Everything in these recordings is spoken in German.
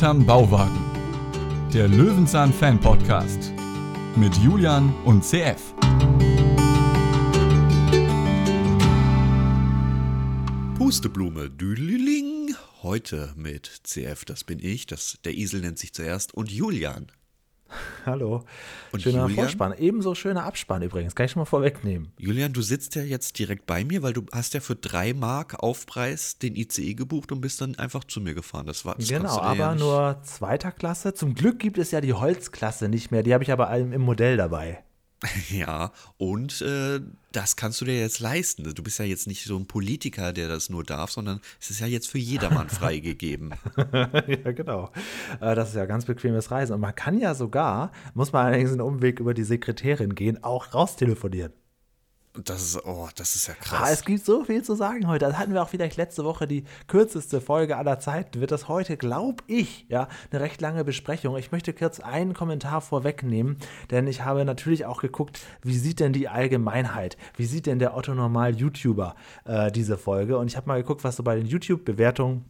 Hinterm Bauwagen. Der Löwenzahn Fan Podcast mit Julian und CF. Pusteblume, Düliling. Heute mit CF, das bin ich, das, der Esel nennt sich zuerst, und Julian. Hallo. Und schöner Julian? Vorspann. Ebenso schöner Abspann übrigens. Kann ich schon mal vorwegnehmen. Julian, du sitzt ja jetzt direkt bei mir, weil du hast ja für drei Mark Aufpreis den ICE gebucht und bist dann einfach zu mir gefahren. Das war das genau, aber ja nur zweiter Klasse. Zum Glück gibt es ja die Holzklasse nicht mehr. Die habe ich aber im Modell dabei. Ja, und äh, das kannst du dir jetzt leisten. Du bist ja jetzt nicht so ein Politiker, der das nur darf, sondern es ist ja jetzt für jedermann freigegeben. ja, genau. Äh, Das ist ja ganz bequemes Reisen. Und man kann ja sogar, muss man allerdings einen Umweg über die Sekretärin gehen, auch raustelefonieren. Das ist, oh, das ist ja Ah, krass. es gibt so viel zu sagen heute. Das hatten wir auch vielleicht letzte Woche die kürzeste Folge aller Zeiten. Wird das heute, glaube ich, ja, eine recht lange Besprechung. Ich möchte kurz einen Kommentar vorwegnehmen, denn ich habe natürlich auch geguckt, wie sieht denn die Allgemeinheit, wie sieht denn der Otto Normal YouTuber äh, diese Folge? Und ich habe mal geguckt, was so bei den YouTube-Bewertungen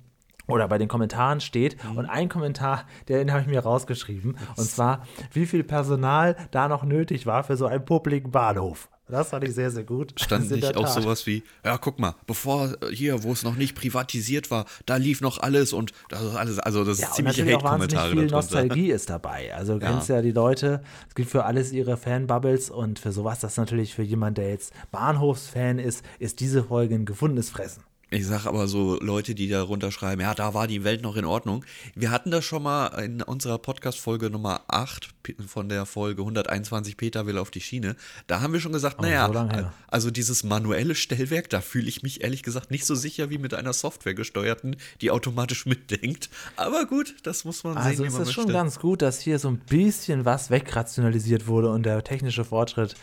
oder bei den Kommentaren steht. Mhm. Und ein Kommentar, den habe ich mir rausgeschrieben. Und zwar, wie viel Personal da noch nötig war für so einen publiken Bahnhof. Das fand ich sehr, sehr gut. Stand in nicht auch sowas wie, ja, guck mal, bevor hier, wo es noch nicht privatisiert war, da lief noch alles und das ist alles, also das Ja, ist wahnsinnig Hate-Kommentare viel. Nostalgie ist dabei. Also du Ja. kennst ja die Leute, es gibt für alles ihre Fanbubbles und für sowas, das natürlich für jemand, der jetzt Bahnhofsfan ist, ist diese Folge ein gefundenes Fressen. Ich sag aber so Leute, die da runterschreiben, ja, da war die Welt noch in Ordnung. Wir hatten das schon mal in unserer Podcast-Folge Nummer 8 P- von der Folge 121 Peter will auf die Schiene. Da haben wir schon gesagt, naja, so her. also dieses manuelle Stellwerk, da fühle ich mich ehrlich gesagt nicht so sicher wie mit einer Software gesteuerten, die automatisch mitdenkt. Aber gut, das muss man Also sehen, ist man es schon möchte. ganz gut, dass hier so ein bisschen was wegrationalisiert wurde und der technische Fortschritt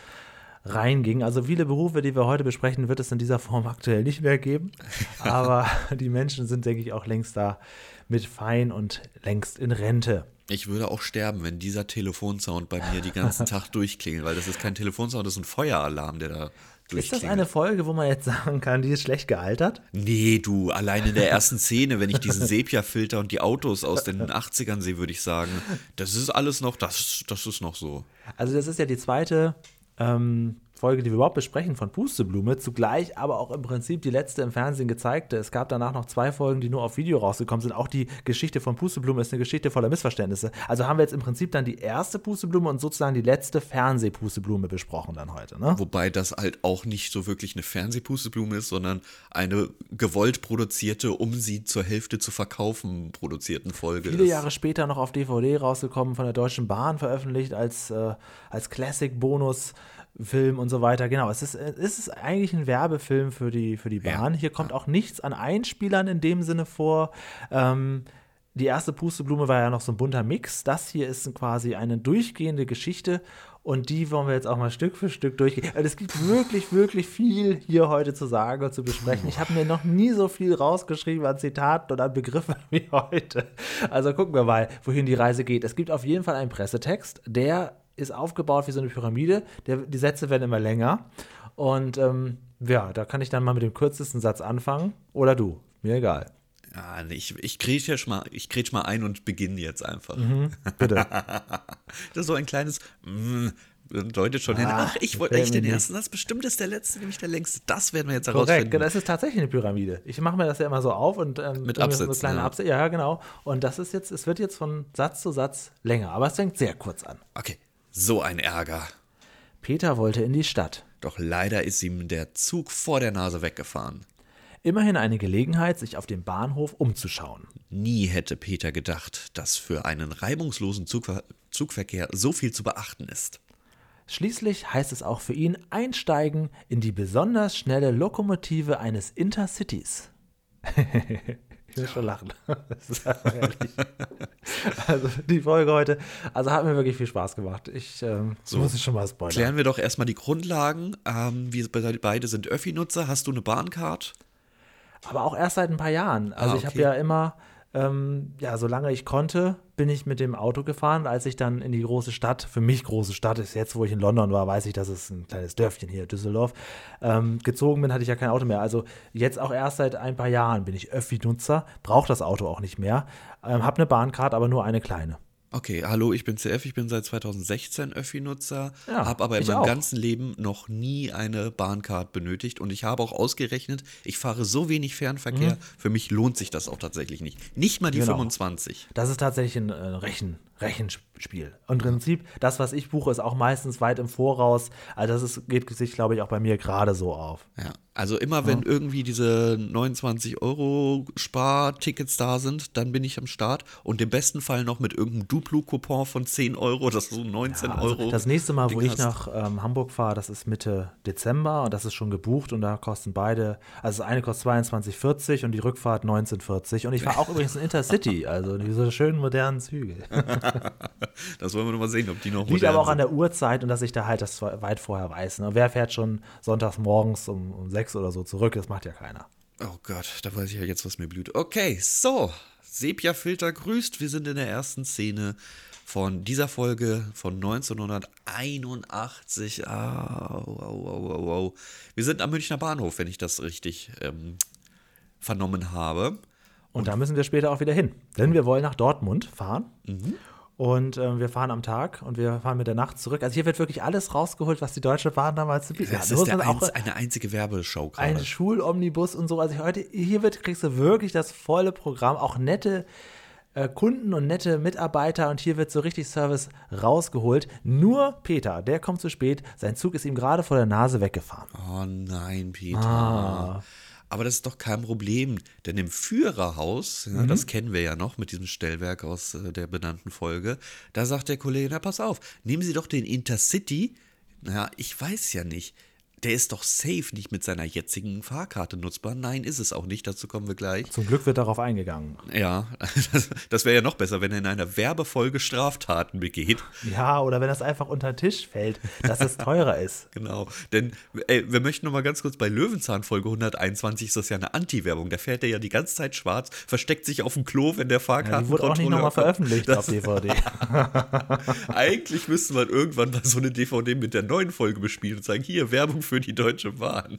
reinging. Also viele Berufe, die wir heute besprechen, wird es in dieser Form aktuell nicht mehr geben. Aber die Menschen sind, denke ich, auch längst da mit fein und längst in Rente. Ich würde auch sterben, wenn dieser Telefonsound bei mir den ganzen Tag durchklingelt, weil das ist kein Telefonsound, das ist ein Feueralarm, der da Ist das eine Folge, wo man jetzt sagen kann, die ist schlecht gealtert? Nee, du, allein in der ersten Szene, wenn ich diesen Sepia-Filter und die Autos aus den 80ern sehe, würde ich sagen, das ist alles noch, das, das ist noch so. Also das ist ja die zweite ähm, Folge, die wir überhaupt besprechen von Pusteblume, zugleich aber auch im Prinzip die letzte im Fernsehen gezeigte. Es gab danach noch zwei Folgen, die nur auf Video rausgekommen sind. Auch die Geschichte von Pusteblume ist eine Geschichte voller Missverständnisse. Also haben wir jetzt im Prinzip dann die erste Pusteblume und sozusagen die letzte Fernsehpusteblume besprochen dann heute. Ne? Wobei das halt auch nicht so wirklich eine Fernsehpusteblume ist, sondern eine gewollt produzierte, um sie zur Hälfte zu verkaufen, produzierten Folge Viele ist. Jahre später noch auf DVD rausgekommen, von der Deutschen Bahn veröffentlicht als, äh, als Classic-Bonus-Film und so weiter. Genau, es ist, es ist eigentlich ein Werbefilm für die, für die Bahn. Hier kommt auch nichts an Einspielern in dem Sinne vor. Ähm, die erste Pusteblume war ja noch so ein bunter Mix. Das hier ist quasi eine durchgehende Geschichte und die wollen wir jetzt auch mal Stück für Stück durchgehen. Also es gibt wirklich, wirklich viel hier heute zu sagen und zu besprechen. Ich habe mir noch nie so viel rausgeschrieben an Zitaten und an Begriffen wie heute. Also gucken wir mal, wohin die Reise geht. Es gibt auf jeden Fall einen Pressetext, der ist aufgebaut wie so eine Pyramide. Der, die Sätze werden immer länger. Und ähm, ja, da kann ich dann mal mit dem kürzesten Satz anfangen. Oder du, mir egal. Ja, ich, ich jetzt mal, ich mal ein und beginne jetzt einfach. Mhm. Bitte. Das ist so ein kleines mm, deutet schon hin. Ach, ich wollte eigentlich den nicht. ersten Satz. Bestimmt ist der letzte, nämlich der längste. Das werden wir jetzt Korrekt, herausfinden. das ist tatsächlich eine Pyramide. Ich mache mir das ja immer so auf und ähm, Mit Absätzen, so kleine ja. Absätze. Ja, genau. Und das ist jetzt, es wird jetzt von Satz zu Satz länger, aber es fängt sehr kurz an. Okay, so ein Ärger. Peter wollte in die Stadt. Doch leider ist ihm der Zug vor der Nase weggefahren. Immerhin eine Gelegenheit, sich auf dem Bahnhof umzuschauen. Nie hätte Peter gedacht, dass für einen reibungslosen Zugver Zugverkehr so viel zu beachten ist. Schließlich heißt es auch für ihn einsteigen in die besonders schnelle Lokomotive eines Intercities. ich will schon lachen. Das ist herrlich. Also die Folge heute, also hat mir wirklich viel Spaß gemacht. Ich ähm, muss ich schon mal spoilern. Klären wir doch erstmal die Grundlagen. Ähm, wir be- beide sind Öffi-Nutzer. Hast du eine Bahncard? Aber auch erst seit ein paar Jahren. Also Ah, ich habe okay. ja immer, ähm, ja, solange ich konnte, bin ich mit dem Auto gefahren. Als ich dann in die große Stadt, für mich große Stadt ist jetzt, wo ich in London war, weiß ich, das ist ein kleines Dörfchen hier, Düsseldorf, ähm, gezogen bin, hatte ich ja kein Auto mehr. Also jetzt auch erst seit ein paar Jahren bin ich Öffi-Nutzer, brauche das Auto auch nicht mehr, ähm, habe eine Bahncard, aber nur eine kleine. Okay, hallo, ich bin CF, ich bin seit 2016 Öffi-Nutzer, Ja, habe aber in meinem auch. ganzen Leben noch nie eine Bahncard benötigt und ich habe auch ausgerechnet, ich fahre so wenig Fernverkehr, für mich lohnt sich das auch tatsächlich nicht. Nicht mal die Mhm. Genau. 25. Das ist tatsächlich ein äh, Rechen, Rechenspiel. Und im Prinzip, das, was ich buche, ist auch meistens weit im Voraus. Also das ist, geht sich, glaube ich, auch bei mir gerade so auf. Ja, also immer wenn irgendwie diese 29 Euro Spartickets da sind, dann bin ich am Start und im besten Fall noch mit irgendeinem Duplo-Coupon von 10 Euro, das ist so 19 Also Euro. das nächste Mal, wo ich hast. nach ähm, Hamburg fahre, das ist Mitte Dezember und das ist schon gebucht und da kosten beide, also das eine kostet 22,40 und die Rückfahrt 19,40 und ich fahre auch übrigens in Intercity, also diese schönen modernen Züge. Das wollen wir noch mal sehen, ob die noch Liegt aber auch an sind. der Uhrzeit und dass ich da halt das weit vorher weiß. Ne? Wer fährt schon sonntags morgens um, um sechs oder so zurück? Das macht ja keiner. Oh Gott, da weiß ich ja jetzt, was mir blüht. Okay, so. Sepia-Filter grüßt. Wir sind in der ersten Szene von dieser Folge von 1981. Au, au, au, au, au. Wir sind am Münchner Bahnhof, wenn ich das richtig ähm, vernommen habe. Und da müssen wir später auch wieder hin. Denn wir wollen nach Dortmund fahren. Mhm. Und ähm, wir fahren am Tag und wir fahren mit der Nacht zurück. Also hier wird wirklich alles rausgeholt, was die Deutsche Bahn damals zu bieten Das hat. ist der auch einz, eine einzige Werbeshow ein gerade. Schulomnibus und so. Also heute, hier wird, kriegst du wirklich das volle Programm, auch nette äh, Kunden und nette Mitarbeiter und hier wird so richtig Service rausgeholt. Nur Peter, der kommt zu spät. Sein Zug ist ihm gerade vor der Nase weggefahren. Oh nein, Peter. Ah. Aber das ist doch kein Problem, denn im Führerhaus, ja, Mhm. das kennen wir ja noch mit diesem Stellwerk aus äh, der benannten Folge, da sagt der Kollege, na pass auf, nehmen Sie doch den Intercity. Naja, ich weiß ja nicht. Der ist doch safe nicht mit seiner jetzigen Fahrkarte nutzbar. Nein, ist es auch nicht. Dazu kommen wir gleich. Zum Glück wird darauf eingegangen. Ja, das, das wäre ja noch besser, wenn er in einer Werbefolge Straftaten begeht. Ja, oder wenn das einfach unter den Tisch fällt, dass es teurer ist. Genau, denn ey, wir möchten noch mal ganz kurz bei Löwenzahn Folge 121 ist das ja eine Anti-Werbung. Da fährt er ja die ganze Zeit schwarz, versteckt sich auf dem Klo, wenn der Ja, Fahrkartenkontrolleur die wurde auch nicht nochmal veröffentlicht auf DVD. Eigentlich müsste man irgendwann mal so eine DVD mit der neuen Folge bespielen und sagen, hier Werbung für die Deutsche Bahn.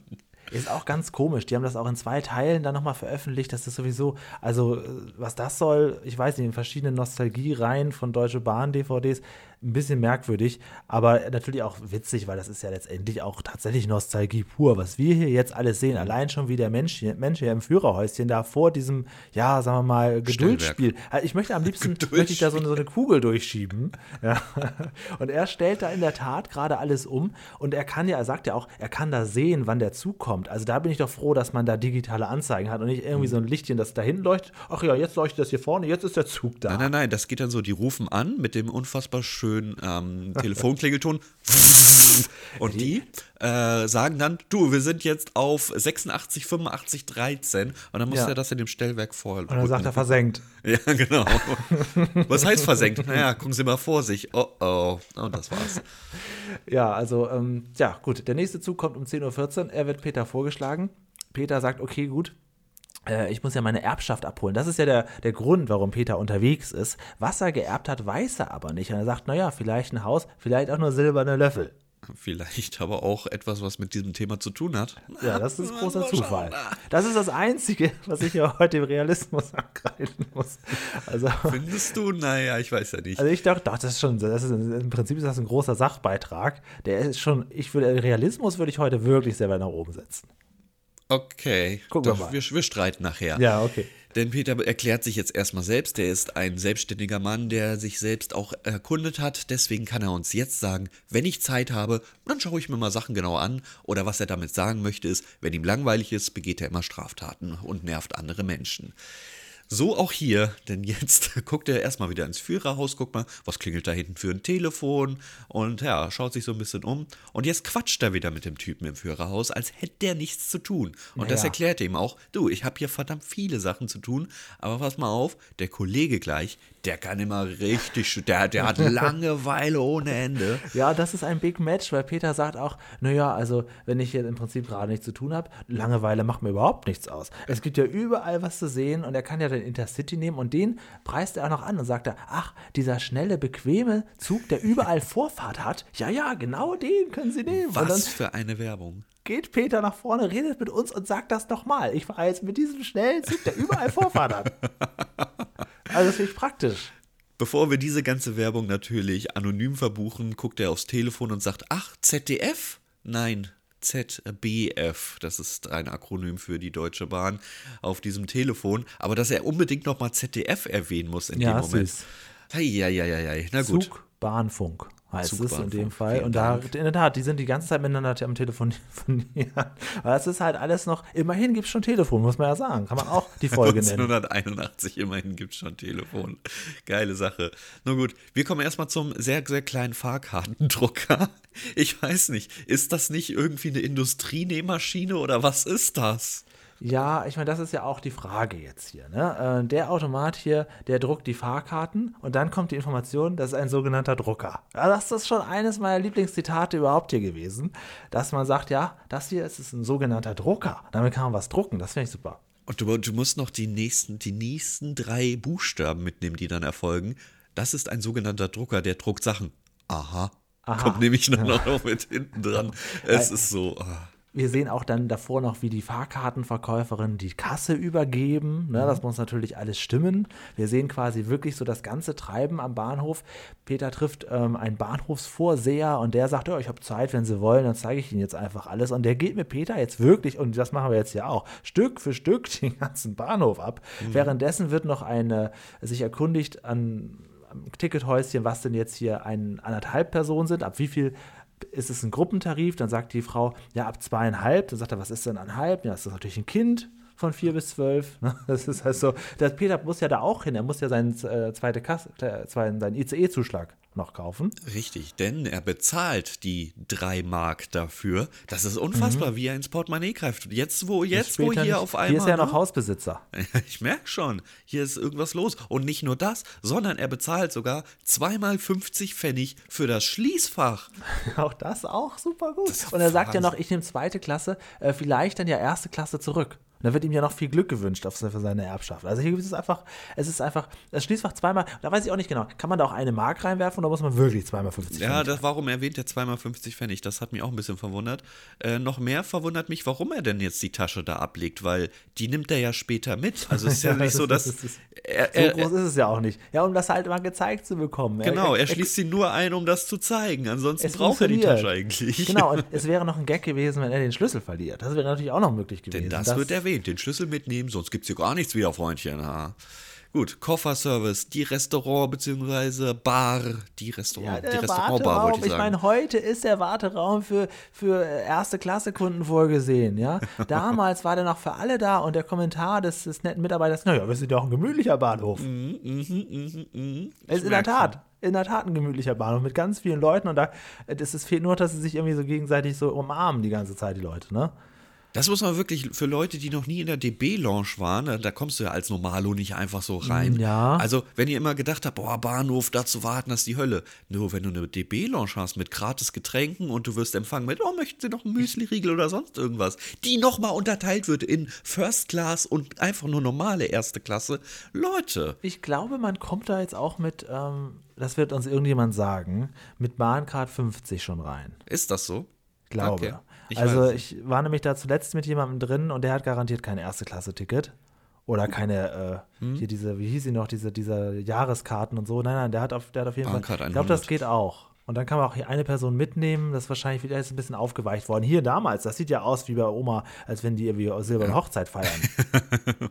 Ist auch ganz komisch. Die haben das auch in zwei Teilen dann nochmal veröffentlicht. Das ist sowieso, also äh, was das soll, ich weiß nicht, in verschiedenen Nostalgie-Reihen von Deutsche Bahn-DVDs, ein bisschen merkwürdig, aber natürlich auch witzig, weil das ist ja letztendlich auch tatsächlich Nostalgie pur. Was wir hier jetzt alles sehen, allein schon wie der Mensch hier, Mensch hier im Führerhäuschen da vor diesem, ja, sagen wir mal, Geduldsspiel. Also Ich möchte am liebsten, möchte ich da so eine, so eine Kugel durchschieben. Ja. Und er stellt da in der Tat gerade alles um und er kann ja, er sagt ja auch, er kann da sehen, wann der Zug kommt. Also da bin ich doch froh, dass man da digitale Anzeigen hat und nicht irgendwie so ein Lichtchen, das da hinten leuchtet. Ach ja, jetzt leuchtet das hier vorne, jetzt ist der Zug da. Nein, nein, nein, das geht dann so, die rufen an mit dem unfassbar schönen ähm, Telefonklingelton und die äh, sagen dann, du, wir sind jetzt auf 86, 85, 13 und dann muss Ja. er das in dem Stellwerk vorher Und dann sagt er versenkt. Ja, genau. Was heißt versenkt? Naja, gucken Sie mal vor sich. Oh oh. Und das war's. Ja, also, ähm, ja, gut. Der nächste Zug kommt um 10.14 Uhr. Er wird Peter vorgeschlagen. Peter sagt, okay, gut. Äh, Ich muss ja meine Erbschaft abholen. Das ist ja der, der Grund, warum Peter unterwegs ist. Was er geerbt hat, weiß er aber nicht. Und er sagt, naja, vielleicht ein Haus, vielleicht auch nur silberne Löffel. Vielleicht aber auch etwas, was mit diesem Thema zu tun hat. Ja, das ist großer. Zufall. Das ist das Einzige, was ich ja heute im Realismus angreifen muss. Also, Findest du? Naja, ich weiß ja nicht. also ich dachte, doch, das ist schon, das ist, im Prinzip ist das ein großer Sachbeitrag. Der ist schon, ich würde, Realismus würde ich heute wirklich sehr weit nach oben setzen. Okay. Gucken wir mal. Wir, wir streiten nachher. Ja, okay. Denn Peter erklärt sich jetzt erstmal selbst. Er ist ein selbstständiger Mann, der sich selbst auch erkundet hat. Deswegen kann er uns jetzt sagen, wenn ich Zeit habe, dann schaue ich mir mal Sachen genau an. Oder was er damit sagen möchte, ist, wenn ihm langweilig ist, begeht er immer Straftaten und nervt andere Menschen. So auch hier, denn jetzt guckt er erstmal wieder ins Führerhaus, guckt mal, was klingelt da hinten für ein Telefon und ja, schaut sich so ein bisschen um. Und jetzt quatscht er wieder mit dem Typen im Führerhaus, als hätte der nichts zu tun. Und das Naja. erklärt er ihm auch, du, ich habe hier verdammt viele Sachen zu tun, aber pass mal auf, der Kollege gleich, der kann immer richtig, der, der hat Langeweile ohne Ende. Ja, das ist ein Big Match, weil Peter sagt auch, naja, also wenn ich hier im Prinzip gerade nichts zu tun habe, Langeweile macht mir überhaupt nichts aus. Es gibt ja überall was zu sehen und er kann ja den Intercity nehmen und den preist er auch noch an und sagt er, ach, dieser schnelle, bequeme Zug, der überall Vorfahrt hat, ja, ja, genau den können Sie nehmen. Was für eine Werbung. geht Peter nach vorne, redet mit uns und sagt das nochmal. Ich fahre jetzt mit diesem schnellen Zug, der überall Vorfahrt hat. Also das finde ich praktisch. Bevor wir diese ganze Werbung natürlich anonym verbuchen, guckt er aufs Telefon und sagt, ach, ZDF? Nein, ZBF. Das ist ein Akronym für die Deutsche Bahn auf diesem Telefon. Aber dass er unbedingt nochmal ZDF erwähnen muss in Ja, dem Moment. süß. Heieieiei. Na gut. Zug, Bahnfunk heißt es in Zugbahnfunk, dem Fall. Und da, in der Tat, die sind die ganze Zeit miteinander am Telefonieren. Weil es ist halt alles noch, immerhin gibt es schon Telefon, muss man ja sagen. Kann man auch die Folge nennen. 1981, immerhin gibt es schon Telefon. Geile Sache. Nun gut, wir kommen erstmal zum sehr, sehr kleinen Fahrkartendrucker. Ich weiß nicht, ist das nicht irgendwie eine Industrienähmaschine oder was ist das? Ja, ich meine, das ist ja auch die Frage jetzt hier. Ne? Äh, Der Automat hier, der druckt die Fahrkarten und dann kommt die Information, das ist ein sogenannter Drucker. Ja, das ist schon eines meiner Lieblingszitate überhaupt hier gewesen, dass man sagt, ja, das hier ist ein sogenannter Drucker. Damit kann man was drucken, das finde ich super. Und du, du musst noch die nächsten, die nächsten drei Buchstaben mitnehmen, die dann erfolgen. Das ist ein sogenannter Drucker, der druckt Sachen. Aha. Aha. Kommt nämlich auch noch mit hinten dran. Es ist so. ah. Wir sehen auch dann davor noch, wie die Fahrkartenverkäuferin die Kasse übergeben. Ne, das muss natürlich alles stimmen. Wir sehen quasi wirklich so das ganze Treiben am Bahnhof. Peter trifft ähm, einen Bahnhofsvorseher und der sagt, ja, ich habe Zeit, wenn Sie wollen, dann zeige ich Ihnen jetzt einfach alles. Und der geht mit Peter jetzt wirklich, und das machen wir jetzt ja auch, Stück für Stück den ganzen Bahnhof ab. Währenddessen wird noch eine, sich erkundigt an am Tickethäuschen, was denn jetzt hier ein anderthalb Personen sind, ab wie viel ist es ein Gruppentarif? Dann sagt die Frau, ja, ab zweieinhalb. Dann sagt er, was ist denn ein halb? Ja, das ist natürlich ein Kind von vier bis zwölf. ne? Das ist halt so. Der Peter muss ja da auch hin. Er muss ja seinen, äh, zweite Kasse, äh, seinen ICE-Zuschlag noch kaufen. Richtig, denn er bezahlt die drei Mark dafür. Das ist Mhm. unfassbar, wie er ins Portemonnaie greift. Jetzt, wo, jetzt, wo hier nicht. auf einmal. Hier ist er noch ne? Hausbesitzer. Ich merke schon, hier ist irgendwas los. Und nicht nur das, sondern er bezahlt sogar zweimal 50 Pfennig für das Schließfach. Auch das auch super gut. Und er sagt ja noch, ich nehme zweite Klasse, äh, vielleicht dann ja erste Klasse zurück. Und da wird ihm ja noch viel Glück gewünscht auf, für seine Erbschaft. Also hier ist es einfach, es ist einfach, das Schließfach zweimal, da weiß ich auch nicht genau, kann man da auch eine Mark reinwerfen oder muss man wirklich zweimal 50 Ja, Pfennig das, warum erwähnt er zweimal 50 Pfennig? Das hat mich auch ein bisschen verwundert. Äh, noch mehr verwundert mich, warum er denn jetzt die Tasche da ablegt, weil die nimmt er ja später mit. Also es ist ja Ja, nicht das so, ist- dass. das ist- er, So er, groß ist es ja auch nicht. Ja, um das halt mal gezeigt zu bekommen. genau, er schließt sie nur ein, um das zu zeigen. Ansonsten braucht er die. Tasche eigentlich. Genau, und es wäre noch ein Gag gewesen, wenn er den Schlüssel verliert. Das wäre natürlich auch noch möglich gewesen. Denn das, wird erwähnt. Den Schlüssel mitnehmen, sonst gibt es hier gar nichts wieder, Freundchen. Ha. Gut, Kofferservice, die Restaurant bzw. Bar, die Restaurant, Ja, die Restaurantbar wollte ich ich meine, heute ist der Warteraum für, für erste Klasse Kunden vorgesehen, ja. Damals war der noch für alle da und der Kommentar des, des netten Mitarbeiters, naja, wir sind ja auch ein gemütlicher Bahnhof. Es ist in der Tat, in der Tat ein gemütlicher Bahnhof mit ganz vielen Leuten und da, das ist, fehlt nur, dass sie sich irgendwie so gegenseitig so umarmen die ganze Zeit, die Leute, ne? Das muss man wirklich für Leute, die noch nie in der DB-Lounge waren, da- da kommst du ja als Normalo nicht einfach so rein. Ja. Also, wenn ihr immer gedacht habt, boah, Bahnhof, da zu warten, das ist die Hölle. Nur wenn du eine DB-Lounge hast mit gratis Getränken und du wirst empfangen mit, oh, möchten Sie noch einen Müsli-Riegel oder sonst irgendwas, die nochmal unterteilt wird in First Class und einfach nur normale erste Klasse. Leute, Ich glaube, man kommt da jetzt auch mit, ähm, das wird uns irgendjemand sagen, mit Bahncard 50 schon rein. ist das so? Glaube. Okay. Ich also weiß ich war nämlich da zuletzt mit jemandem drin und der hat garantiert kein Erste-Klasse-Ticket. Oder keine, äh, Hm? hier diese, wie hieß sie noch, diese, diese Jahreskarten und so. Nein, nein, der hat auf, der hat auf jeden Fall. Bahncard Ich glaube, das 100. geht auch. Und dann kann man auch hier eine Person mitnehmen. Das ist wahrscheinlich wieder ein bisschen aufgeweicht worden. Hier damals, das sieht ja aus wie bei Oma, als wenn die irgendwie silberne Hochzeit feiern.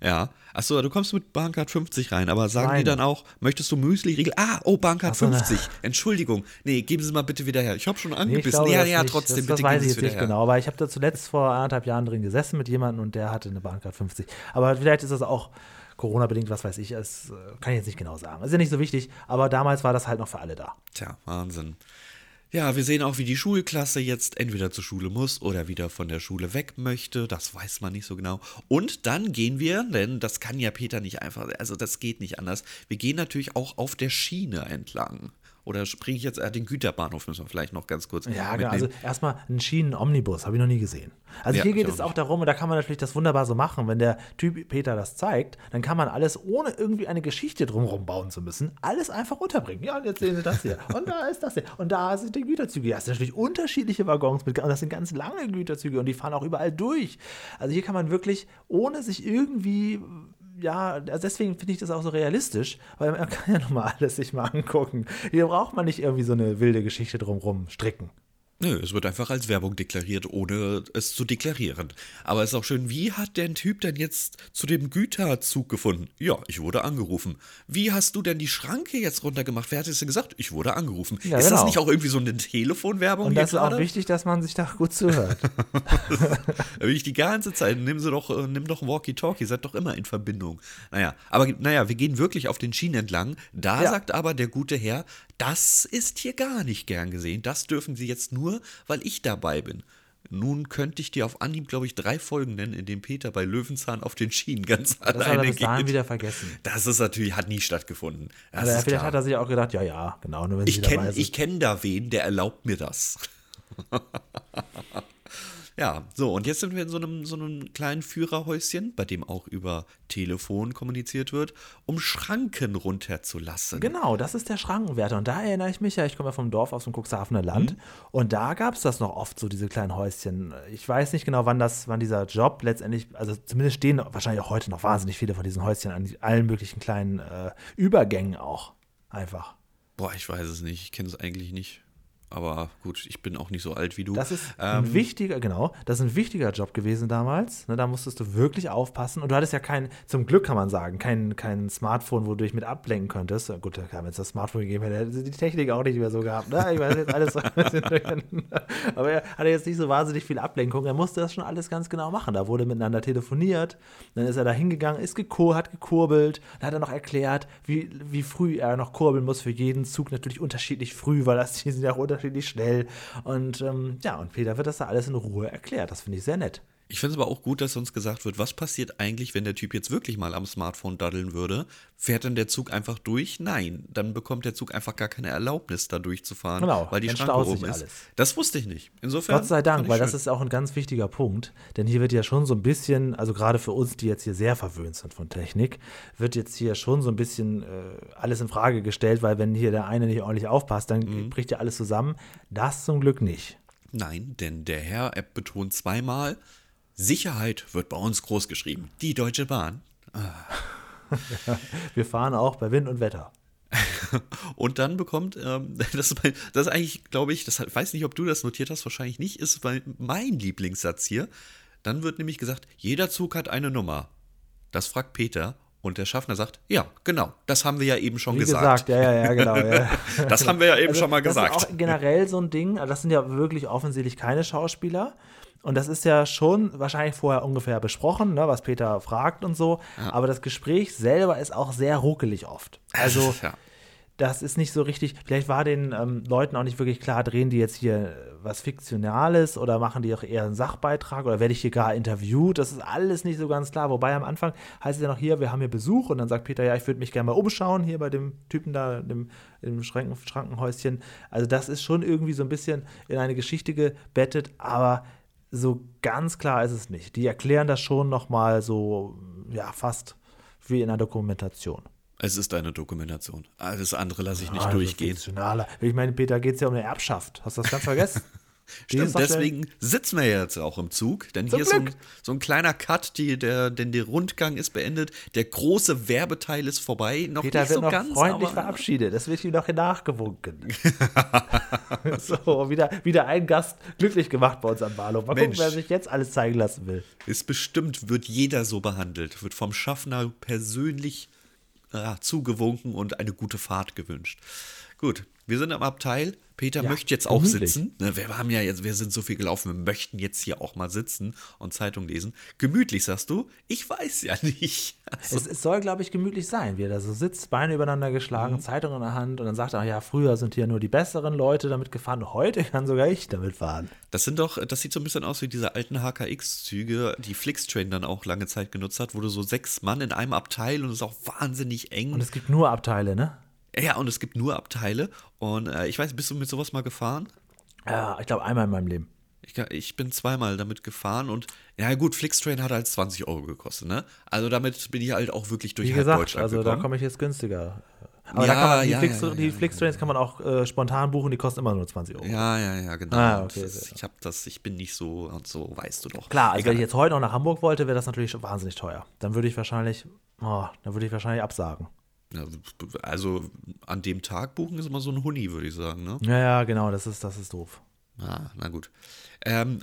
Ja. Achso, du kommst mit Bahncard 50 rein, aber sagen die Meine. dann auch, möchtest du Müsli-Riegel? Ah, oh, Bahncard so, na. 50. Entschuldigung. Nee, geben Sie mal bitte wieder her. Ich habe schon Nee, angebissen. glaube ja, ja, nicht. trotzdem, das, bitte das weiß ich jetzt nicht her. genau, aber ich habe da zuletzt vor anderthalb Jahren drin gesessen mit jemandem und der hatte eine Bahncard 50. Aber vielleicht ist das auch Corona-bedingt, was weiß ich, es äh, kann ich jetzt nicht genau sagen. Ist ja nicht so wichtig, aber damals war das halt noch für alle da. Tja, Wahnsinn. Ja, wir sehen auch, wie die Schulklasse jetzt entweder zur Schule muss oder wieder von der Schule weg möchte. Das weiß man nicht so genau. Und dann gehen wir, denn das kann ja Peter nicht einfach, also das geht nicht anders. Wir gehen natürlich auch auf der Schiene entlang. Oder springe ich jetzt, äh, den Güterbahnhof müssen wir vielleicht noch ganz kurz Ja, genau. Also erstmal einen Schienen-Omnibus, habe ich noch nie gesehen. Also Ja, hier geht auch es auch nicht. darum, und da kann man natürlich das wunderbar so machen, wenn der Typ Peter das zeigt, dann kann man alles, ohne irgendwie eine Geschichte drumherum bauen zu müssen, alles einfach unterbringen. Ja, und jetzt sehen Sie das hier. Und da ist das hier. Und da sind die Güterzüge. Ja, es sind natürlich unterschiedliche Waggons mit, und das sind ganz lange Güterzüge und die fahren auch überall durch. Also hier kann man wirklich, ohne sich irgendwie ja, also deswegen finde ich das auch so realistisch, weil man kann ja nochmal alles sich mal angucken. Hier braucht man nicht irgendwie so eine wilde Geschichte drumherum stricken. Nö, es wird einfach als Werbung deklariert, ohne es zu deklarieren. Aber es ist auch schön, wie hat der Typ denn jetzt zu dem Güterzug gefunden? Ja, ich wurde angerufen. Wie hast du denn die Schranke jetzt runtergemacht? Wer hat es denn gesagt? Ich wurde angerufen. Ja, ist das genau. nicht auch irgendwie so eine Telefonwerbung Und das ist auch gerade? wichtig, dass man sich da gut zuhört. Da bin ich die ganze Zeit, nimm sie doch, äh, nimm doch Walkie-Talkie, seid doch immer in Verbindung. Naja, aber naja, wir gehen wirklich auf den Schienen entlang. Da Ja. sagt aber der gute Herr, das ist hier gar nicht gern gesehen. Das dürfen Sie jetzt nur, weil ich dabei bin. Nun könnte ich dir auf Anhieb, glaube ich, drei Folgen nennen, in denen Peter bei Löwenzahn auf den Schienen ganz Das hat er alleine bis dahin geht. wieder vergessen. Das ist natürlich, hat nie stattgefunden. Das ist vielleicht klar. hat er sich auch gedacht, ja, ja, genau, nur wenn Ich kenne ich kenn da wen, der erlaubt mir das. ja, so, und jetzt sind wir in so einem, so einem kleinen Führerhäuschen, bei dem auch über Telefon kommuniziert wird, um Schranken runterzulassen. Genau, das ist der Schrankenwärter. Und da erinnere ich mich ja, ich komme ja vom Dorf aus dem Cuxhavener Land. Und da gab es das noch oft, so diese kleinen Häuschen. Ich weiß nicht genau, wann das, wann dieser Job letztendlich, also zumindest stehen wahrscheinlich auch heute noch wahnsinnig viele von diesen Häuschen an allen möglichen kleinen äh, Übergängen auch. Einfach. Boah, ich weiß es nicht, ich kenne es eigentlich nicht. Aber gut, ich bin auch nicht so alt wie du. Das ist Ähm, ein wichtiger, genau, das ist ein wichtiger Job gewesen damals. Ne, da musstest du wirklich aufpassen. Und du hattest ja kein, zum Glück kann man sagen, kein, kein Smartphone, wo du dich mit ablenken könntest. Gut, wenn es das Smartphone gegeben hätte, hätte die Technik auch nicht mehr so gehabt. Ne? Ich weiß jetzt alles so ein bisschen durcheinander. Aber er hatte jetzt nicht so wahnsinnig viel Ablenkung. Er musste das schon alles ganz genau machen. Da wurde miteinander telefoniert. Dann ist er da hingegangen, ist gekur, hat gekurbelt. Dann hat er noch erklärt, wie, wie früh er noch kurbeln muss für jeden Zug. Natürlich unterschiedlich früh, weil das, die sind ja auch unterschiedlich schnell. Und ähm, ja, und Peter wird das da alles in Ruhe erklärt. Das finde ich sehr nett. Ich finde es aber auch gut, dass uns gesagt wird, was passiert eigentlich, wenn der Typ jetzt wirklich mal am Smartphone daddeln würde? Fährt dann der Zug einfach durch? Nein, dann bekommt der Zug einfach gar keine Erlaubnis, da durchzufahren, Genau, weil die Schranke sich ist. alles. Das wusste ich nicht. Insofern. Gott sei Dank, weil das schön. ist auch ein ganz wichtiger Punkt. Denn hier wird ja schon so ein bisschen, also gerade für uns, die jetzt hier sehr verwöhnt sind von Technik, wird jetzt hier schon so ein bisschen äh, alles in Frage gestellt, weil wenn hier der eine nicht ordentlich aufpasst, dann Mhm. bricht ja alles zusammen. Das zum Glück nicht. Nein, denn der Herr App betont zweimal, Sicherheit wird bei uns groß geschrieben. Die Deutsche Bahn. Wir fahren auch bei Wind und Wetter. Und dann bekommt, ähm, das, ist mein, das ist eigentlich, glaube ich, das weiß nicht, ob du das notiert hast, wahrscheinlich nicht, ist mein, mein Lieblingssatz hier. Dann wird nämlich gesagt, jeder Zug hat eine Nummer. Das fragt Peter und der Schaffner sagt, ja, genau, das haben wir ja eben schon Wie gesagt. gesagt, ja, ja, ja, genau. Ja. Das haben wir ja eben Also, schon mal das gesagt. ist auch generell so ein Ding, das sind ja wirklich offensichtlich keine Schauspieler. Und das ist ja schon wahrscheinlich vorher ungefähr besprochen, ne, was Peter fragt und so. Aber das Gespräch selber ist auch sehr ruckelig oft. Also ja. das ist nicht so richtig, vielleicht war den ähm, Leuten auch nicht wirklich klar, drehen die jetzt hier was Fiktionales oder machen die auch eher einen Sachbeitrag oder werde ich hier gar interviewt? Das ist alles nicht so ganz klar. Wobei am Anfang heißt es ja noch hier, wir haben hier Besuch und dann sagt Peter, ja, ich würde mich gerne mal umschauen hier bei dem Typen da dem, im Schranken, Schrankenhäuschen. Also das ist schon irgendwie so ein bisschen in eine Geschichte gebettet, aber so ganz klar ist es nicht. Die erklären das schon nochmal so, ja, fast wie in einer Dokumentation. Es ist eine Dokumentation. Alles andere lasse ich nicht Also durchgehen. Ich meine, Peter, geht es ja um eine Erbschaft. Hast du das ganz vergessen? Stimmt, deswegen sitzen wir jetzt auch im Zug, denn Zum hier ist so ein, so ein kleiner Cut, die, der, denn der Rundgang ist beendet, der große Werbeteil ist vorbei, noch Peter nicht wird so noch ganz, freundlich verabschiedet. Das wird ihm noch nachgewunken. so, wieder, wieder ein Gast glücklich gemacht bei uns am Bahnhof. Mal Mensch. gucken, wer sich jetzt alles zeigen lassen will. ist bestimmt, wird jeder so behandelt, wird vom Schaffner persönlich ja, zugewunken und eine gute Fahrt gewünscht. Gut, wir sind am Abteil. Peter Ja, möchte jetzt auch sitzen. Ne, Wir haben ja jetzt, wir sind so viel gelaufen, wir möchten jetzt hier auch mal sitzen und Zeitung lesen. Gemütlich, sagst du? Ich weiß ja nicht. Also, Es, es soll, glaube ich, gemütlich sein, wie er da so sitzt, Beine übereinander geschlagen, Mhm. Zeitung in der Hand und dann sagt er, ja, früher sind hier nur die besseren Leute damit gefahren, heute kann sogar ich damit fahren. Das sind doch, das sieht so ein bisschen aus wie diese alten HKX-Züge, die Flixtrain dann auch lange Zeit genutzt hat, wo du so sechs Mann in einem Abteil und es ist auch wahnsinnig eng. Und es gibt nur Abteile, ne? Ja, und es gibt nur Abteile. Und äh, ich weiß, bist du mit sowas mal gefahren? Ja, ich glaube einmal in meinem Leben. Ich, ich, bin zweimal damit gefahren und ja gut, Flixtrain hat halt 20 Euro gekostet, ne? Also damit bin ich halt auch wirklich durch Wie gesagt, Deutschland also gekommen. da komme ich jetzt günstiger. Aber Ja, man, die, ja, Flix, ja, die Flixtrains kann man auch äh, spontan buchen, die kosten immer nur 20 Euro. Ja, ja, ja, genau. Ah, okay, das, ich habe das, ich bin nicht so und so, weißt du doch. Klar, also Egal. wenn ich jetzt heute noch nach Hamburg wollte, wäre das natürlich wahnsinnig teuer. Dann würde ich wahrscheinlich, oh, dann würde ich wahrscheinlich absagen. Ja, also an dem Tag buchen ist immer so ein Huni, würde ich sagen, ne? Ja, ja, genau, das ist, das ist doof. Ah, na gut. Ähm,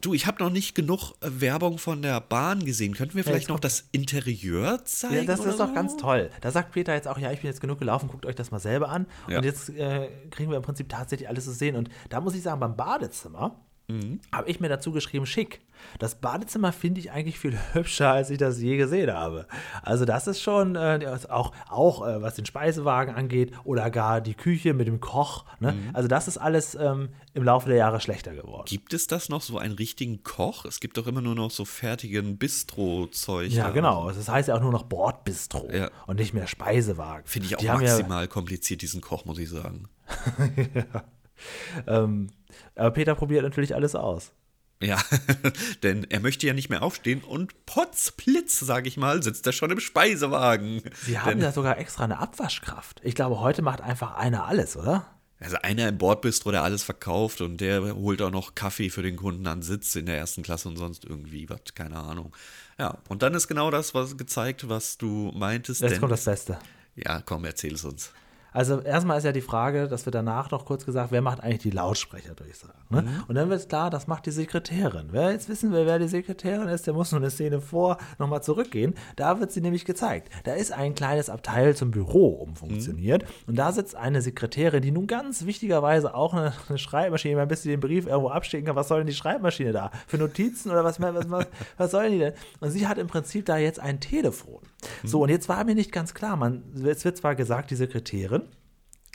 du, ich habe noch nicht genug äh, Werbung von der Bahn gesehen. Könnten wir vielleicht jetzt noch das Interieur zeigen? Ja, das ist doch so? ganz toll. Da sagt Peter jetzt auch, ja, ich bin jetzt genug gelaufen, guckt euch das mal selber an. Ja. Und jetzt äh, kriegen wir im Prinzip tatsächlich alles zu sehen. Und da muss ich sagen, beim Badezimmer Mhm. habe ich mir dazu geschrieben, schick. Das Badezimmer finde ich eigentlich viel hübscher, als ich das je gesehen habe. Also das ist schon äh, auch, auch äh, was den Speisewagen angeht oder gar die Küche mit dem Koch. Ne? Mhm. Also das ist alles ähm, im Laufe der Jahre schlechter geworden. Gibt es das noch, so einen richtigen Koch? Es gibt doch immer nur noch so fertigen Bistro-Zeug. Ja, da. genau. Das heißt ja auch nur noch Bordbistro Ja. und nicht mehr Speisewagen. Finde ich auch Die haben ja- maximal kompliziert, diesen Koch, muss ich sagen. Ähm, aber Peter probiert natürlich alles aus. Ja, denn er möchte ja nicht mehr aufstehen und potzblitz, sage ich mal, sitzt er schon im Speisewagen. Sie haben Denn, ja sogar extra eine Abwaschkraft. Ich glaube, heute macht einfach einer alles, oder? also einer im Bordbistro, der alles verkauft und der holt auch noch Kaffee für den Kunden an Sitz in der ersten Klasse und sonst irgendwie was, keine Ahnung. Ja, und dann ist genau das, was gezeigt, was du meintest. Jetzt kommt das Beste. ja, komm, erzähl es uns. Also erstmal ist ja die Frage, dass wir danach noch kurz gesagt, wer macht eigentlich die Lautsprecherdurchsagen? Ne? Mhm. Und dann wird klar, das macht die Sekretärin. Wer jetzt wissen will, wer die Sekretärin ist, der muss nur eine Szene vor nochmal zurückgehen. Da wird sie nämlich gezeigt. Da ist ein kleines Abteil zum Büro umfunktioniert Mhm. und da sitzt eine Sekretärin, die nun ganz wichtigerweise auch eine, eine Schreibmaschine, mal bis sie den Brief irgendwo abschicken kann. Was soll denn die Schreibmaschine da? Für Notizen oder was, was, was, was soll die denn? Und sie hat im Prinzip da jetzt ein Telefon. So, und jetzt war mir nicht ganz klar, man, es wird zwar gesagt, die Sekretärin,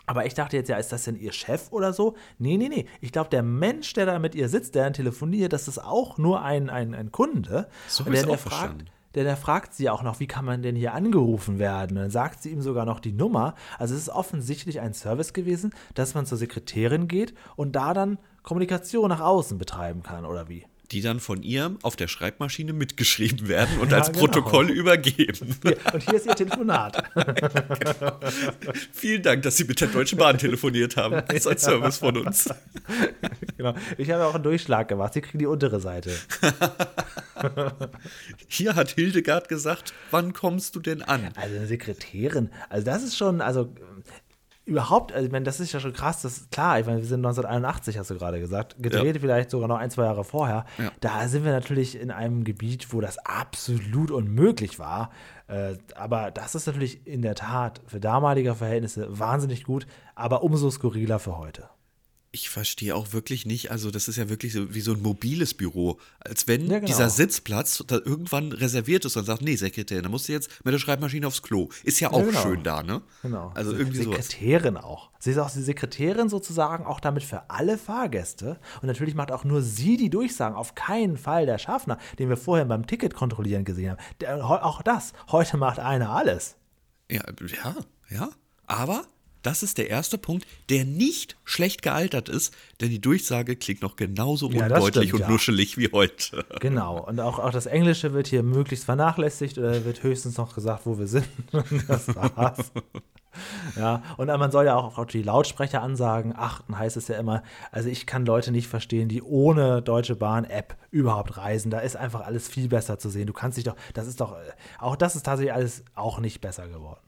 aber ich dachte jetzt, ja, ist das denn ihr Chef oder so? Nee, nee, nee. Ich glaube, der Mensch, der da mit ihr sitzt, der dann telefoniert, das ist auch nur ein, ein, ein Kunde. So der, der fragt, der, der fragt sie auch noch, wie kann man denn hier angerufen werden? Und dann sagt sie ihm sogar noch die Nummer. Also es ist offensichtlich ein Service gewesen, dass man zur Sekretärin geht und da dann Kommunikation nach außen betreiben kann, oder wie? Die dann von ihr auf der Schreibmaschine mitgeschrieben werden und Ja, als genau. Protokoll übergeben. Hier, und hier ist ihr Telefonat. Vielen Dank, dass Sie mit der Deutschen Bahn telefoniert haben. Das ist ein Service von uns. genau. Ich habe auch einen Durchschlag gemacht. Sie kriegen die untere Seite. Hier hat Hildegard gesagt, wann kommst du denn an? Also eine Sekretärin, also das ist schon, also überhaupt, also ich meine, das ist ja schon krass, das ist klar, ich meine, wir sind 1981, hast du gerade gesagt, gedreht vielleicht sogar noch ein, zwei Jahre vorher. Ja. Da sind wir natürlich in einem Gebiet, wo das absolut unmöglich war. Äh, aber das ist natürlich in der Tat für damalige Verhältnisse wahnsinnig gut, aber umso skurriler für heute. Ich verstehe auch wirklich nicht, also das ist ja wirklich so wie so ein mobiles Büro. Als wenn Ja, genau. dieser Sitzplatz da irgendwann reserviert ist und sagt, nee, Sekretär, da musst du jetzt mit der Schreibmaschine aufs Klo. Ist ja auch genau. schön da, ne? Genau. Also irgendwie sowas. Sekretärin auch. Sie ist auch die Sekretärin sozusagen auch damit für alle Fahrgäste. Und natürlich macht auch nur sie die Durchsagen. Auf keinen Fall der Schaffner, den wir vorher beim Ticket kontrollieren gesehen haben. Der, auch das. Heute macht einer alles. Ja, ja, ja. Aber das ist der erste Punkt, der nicht schlecht gealtert ist, denn die Durchsage klingt noch genauso Ja, undeutlich stimmt, und ja. nuschelig wie heute. Genau. Und auch, auch das Englische wird hier möglichst vernachlässigt oder wird höchstens noch gesagt, wo wir sind. das war's. Ja, und man soll ja auch auf die Lautsprecheransagen achten, heißt es ja immer. Also ich kann Leute nicht verstehen, die ohne Deutsche Bahn-App überhaupt reisen. Da ist einfach alles viel besser zu sehen. Du kannst dich doch, das ist doch, äh, auch das ist tatsächlich alles auch nicht besser geworden.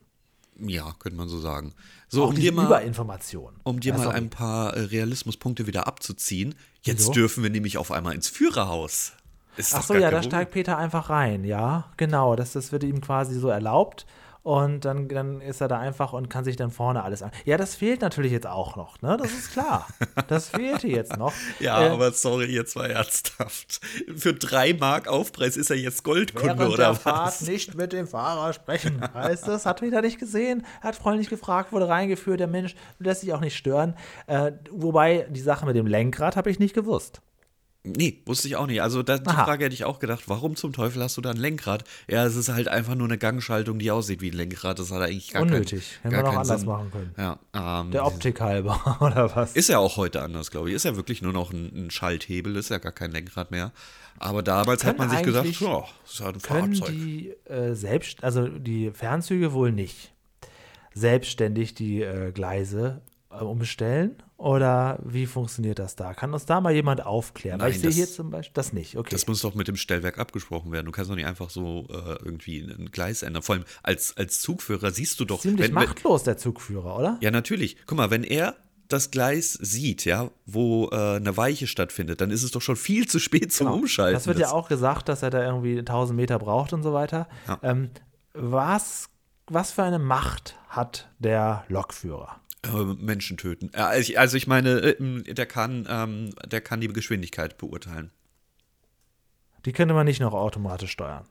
Ja, könnte man so sagen. So, auch um dir mal, Überinformation. um dir Ja, mal sorry. ein paar äh, Realismuspunkte wieder abzuziehen. Jetzt Wieso? dürfen wir nämlich auf einmal ins Führerhaus. Ist Ach so, ja, da steigt Peter einfach rein, ja, genau. Das, das wird ihm quasi so erlaubt. Und dann, dann ist er da einfach und kann sich dann vorne alles an. Ja, das fehlt natürlich jetzt auch noch, ne? Das ist klar. Das fehlte jetzt noch. Ja, Äh, aber sorry, jetzt mal ernsthaft. Für drei Mark Aufpreis ist er jetzt Goldkunde Während oder der was? Fahrt nicht mit dem Fahrer sprechen. Heißt das? Hat wieder nicht gesehen, hat freundlich gefragt, wurde reingeführt. Der Mensch lässt sich auch nicht stören. Äh, wobei, die Sache mit dem Lenkrad habe ich nicht gewusst. Nee, wusste ich auch nicht. Also da, die Aha. Frage hätte ich auch gedacht, warum zum Teufel hast du da ein Lenkrad? Ja, es ist halt einfach nur eine Gangschaltung, die aussieht wie ein Lenkrad. Das hat eigentlich gar Unnötig. keinen Hätten wir gar noch keinen anders Sinn. machen können. Ja, ähm, Der Optik halber, oder was? Ist ja auch heute anders, glaube ich. Ist ja wirklich nur noch ein, ein Schalthebel, ist ja gar kein Lenkrad mehr. Aber damals hat Können man sich gesagt, eigentlich- ja, das ist halt ein Können Fahrzeug. die äh, selbst, also die Fernzüge wohl nicht, selbstständig die äh, Gleise äh, umstellen? Oder wie funktioniert das da? Kann uns da mal jemand aufklären? Weil Nein, ich sehe das- hier zum Beispiel das nicht. Okay. Das muss doch mit dem Stellwerk abgesprochen werden. Du kannst doch nicht einfach so äh, irgendwie ein Gleis ändern. Vor allem als, als Zugführer siehst du doch. Ziemlich wenn, machtlos, der Zugführer, oder? ja, natürlich. Guck mal, wenn er das Gleis sieht, ja, wo äh, eine Weiche stattfindet, dann ist es doch schon viel zu spät zum Umschalten. Genau. Das wird ja auch gesagt, dass er da irgendwie 1000 Meter braucht und so weiter. Ja. Ähm, was, was für eine Macht hat der Lokführer? Äh, Menschen töten. Äh, Also ich, also ich meine, äh, der kann, ähm, der kann die Geschwindigkeit beurteilen. Die könnte man nicht noch automatisch steuern.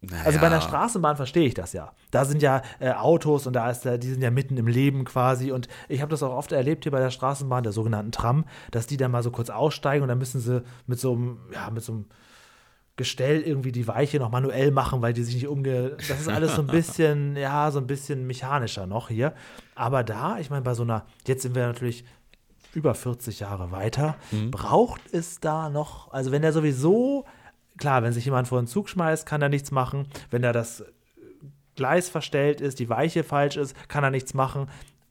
Naja, Also bei einer Straßenbahn verstehe ich das ja. Da sind ja äh, Autos und da ist der, die sind ja mitten im Leben quasi. Und ich habe das auch oft erlebt hier bei der Straßenbahn, der sogenannten Tram, dass die dann mal so kurz aussteigen und dann müssen sie mit so einem, ja, mit so einem Gestell irgendwie die Weiche noch manuell machen, weil die sich nicht umge. Das ist alles so ein bisschen, ja, so ein bisschen mechanischer noch hier. Aber da, ich meine, bei so einer, jetzt sind wir natürlich über 40 Jahre weiter, braucht es da noch, also wenn der sowieso, klar, wenn sich jemand vor den Zug schmeißt, kann er nichts machen. Wenn da das Gleis verstellt ist, die Weiche falsch ist, kann er nichts machen.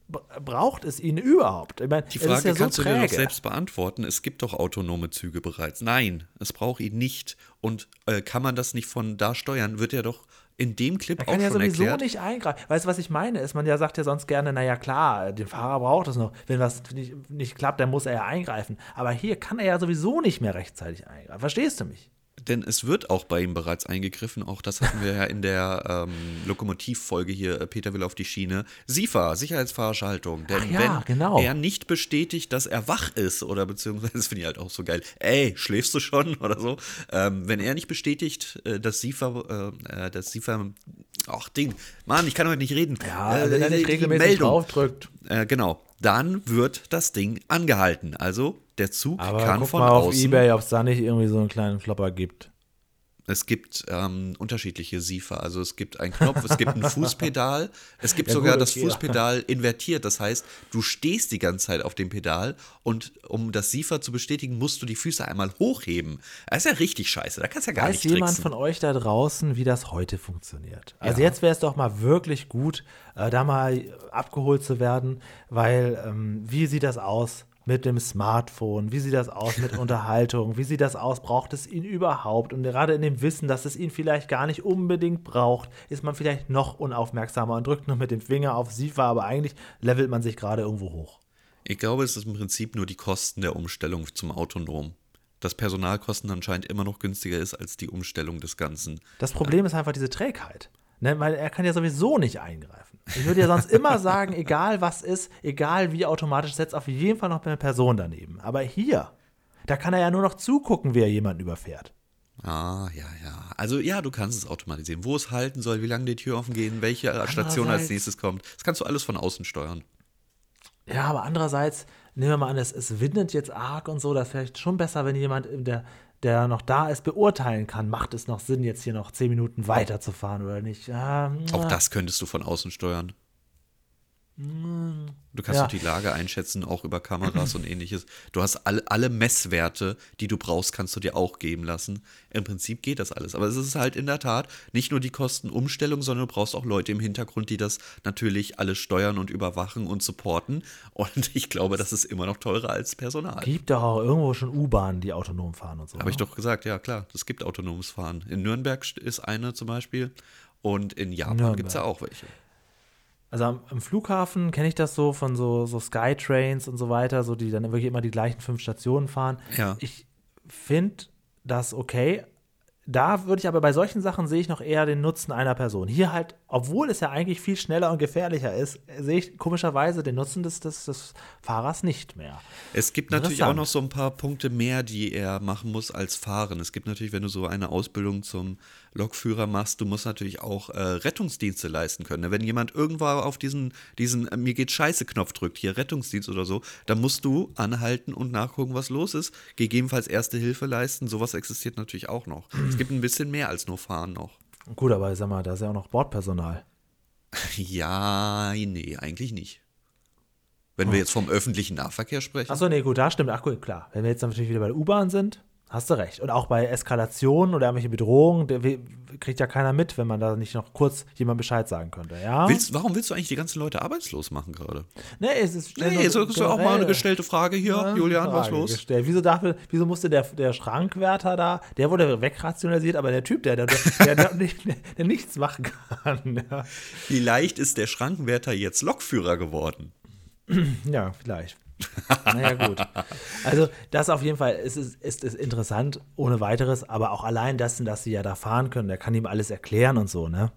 Braucht es ihn überhaupt? Ich meine, Die Frage ja so kannst du dir doch selbst beantworten. Es gibt doch autonome Züge bereits. Nein, es braucht ihn nicht. Und äh, kann man das nicht von da steuern, wird ja doch in dem Clip Er auch kann ja schon sowieso erklärt. nicht eingreifen. Weißt du, was ich meine? Ist, man ja sagt ja sonst gerne, naja, klar, den Fahrer braucht es noch. Wenn was nicht, nicht klappt, dann muss er ja eingreifen. Aber hier kann er ja sowieso nicht mehr rechtzeitig eingreifen. Verstehst du mich? Denn es wird auch bei ihm bereits eingegriffen. Auch das hatten wir ja in der ähm, Lokomotivfolge hier, äh, Peter will auf die Schiene. SIFA, Sicherheitsfahrschaltung. Denn Ach ja, wenn genau. er nicht bestätigt, dass er wach ist, oder beziehungsweise, das finde ich halt auch so geil, ey, schläfst du schon oder so, ähm, wenn er nicht bestätigt, äh, dass SIFA, äh, äh, dass SIFA, ach Ding, Mann, ich kann heute nicht reden. Ja, Äh, wenn er nicht regelmäßig Meldung. draufdrückt. Äh, genau. Dann wird das Ding angehalten. Also der Zug Aber kann guck von mal auf außen. Ebay, ob es da nicht irgendwie so einen kleinen Klopper gibt. Es gibt ähm, unterschiedliche SIFA. Also es gibt einen Knopf, es gibt ein Fußpedal, es gibt Ja, sogar gut, das okay, ja. Fußpedal invertiert. Das heißt, du stehst die ganze Zeit auf dem Pedal und um das SIFA zu bestätigen, musst du die Füße einmal hochheben. Das ist ja richtig scheiße. Da kannst du ja gar Weiß nicht jemand tricksen. von euch da draußen, wie das heute funktioniert? Also Ja. jetzt wäre es doch mal wirklich gut, äh, da mal abgeholt zu werden, weil ähm, wie sieht das aus mit dem Smartphone? Wie sieht das aus mit Unterhaltung? Wie sieht das aus? Braucht es ihn überhaupt? Und gerade in dem Wissen, dass es ihn vielleicht gar nicht unbedingt braucht, ist man vielleicht noch unaufmerksamer und drückt nur mit dem Finger auf SIFA, aber eigentlich levelt man sich gerade irgendwo hoch. Ich glaube, es ist im Prinzip nur die Kosten der Umstellung zum Autonom. Dass Personalkosten anscheinend immer noch günstiger ist als die Umstellung des Ganzen. Das Problem ist einfach diese Trägheit. Ne? Weil er kann ja sowieso nicht eingreifen. Ich würde ja sonst immer sagen, egal was ist, egal wie automatisch, setzt auf jeden Fall noch eine Person daneben. Aber hier, da kann er ja nur noch zugucken, wie er jemanden überfährt. Ah, ja, ja. Also ja, du kannst es automatisieren. Wo es halten soll, wie lange die Tür offen gehen, welche Station als nächstes kommt. Das kannst du alles von außen steuern. Ja, aber andererseits, nehmen wir mal an, es, es windet jetzt arg und so, das ist vielleicht schon besser, wenn jemand, der, der noch da ist, beurteilen kann, macht es noch Sinn, jetzt hier noch zehn Minuten weiterzufahren oder nicht. Ja, Auch das könntest du von außen steuern. Du kannst Ja. doch die Lage einschätzen, auch über Kameras und ähnliches. Du hast alle, alle Messwerte, die du brauchst, kannst du dir auch geben lassen. Im Prinzip geht das alles. Aber es ist halt in der Tat nicht nur die Kostenumstellung, sondern du brauchst auch Leute im Hintergrund, die das natürlich alles steuern und überwachen und supporten. Und ich glaube, das ist immer noch teurer als Personal. Gibt doch auch irgendwo schon U-Bahnen, die autonom fahren und so. Habe ich ne? doch gesagt, ja klar, es gibt autonomes Fahren. In Nürnberg ist eine zum Beispiel und in Japan gibt es ja auch welche. Also am, am Flughafen kenne ich das so von so, so Skytrains und so weiter, so die dann wirklich immer die gleichen fünf Stationen fahren. Ja. Ich finde das okay. da würde ich aber bei solchen Sachen sehe ich noch eher den Nutzen einer Person. Hier halt, obwohl es ja eigentlich viel schneller und gefährlicher ist, sehe ich komischerweise den Nutzen des, des, des Fahrers nicht mehr. Es gibt natürlich auch noch so ein paar Punkte mehr, die er machen muss als Fahren. Es gibt natürlich, wenn du so eine Ausbildung zum Lokführer machst, du musst natürlich auch äh, Rettungsdienste leisten können. Wenn jemand irgendwo auf diesen, diesen äh, mir geht scheiße Knopf drückt, hier Rettungsdienst oder so, dann musst du anhalten und nachgucken, was los ist. Gegebenenfalls erste Hilfe leisten. Sowas existiert natürlich auch noch. Es gibt ein bisschen mehr als nur Fahren noch. Gut, aber sag mal, da ist ja auch noch Bordpersonal. Ja, nee, eigentlich nicht. Wenn wir jetzt vom öffentlichen Nahverkehr sprechen. Achso, nee, gut, da stimmt. Ach gut, klar. Wenn wir jetzt natürlich wieder bei der U-Bahn sind, hast du recht. Und auch bei Eskalationen oder irgendwelche Bedrohungen, kriegt ja keiner mit, wenn man da nicht noch kurz jemand Bescheid sagen könnte, ja? Willst, warum willst du eigentlich die ganzen Leute arbeitslos machen gerade? Nee, es ist Nee, so ist ja auch mal eine gestellte Frage hier. Ja, Julian, was Frage los? Gestellt. Wieso, darf, wieso musste der, der Schrankwärter da, der wurde wegrationalisiert, aber der Typ, der, der, der, der, nicht, der nichts machen kann. Ja, Vielleicht ist der Schrankenwärter jetzt Lokführer geworden. ja vielleicht. naja, gut. Also, das auf jeden Fall ist, ist, ist, ist interessant, ohne weiteres, aber auch allein dessen, dass sie ja da fahren können, der kann ihm alles erklären und so, ne?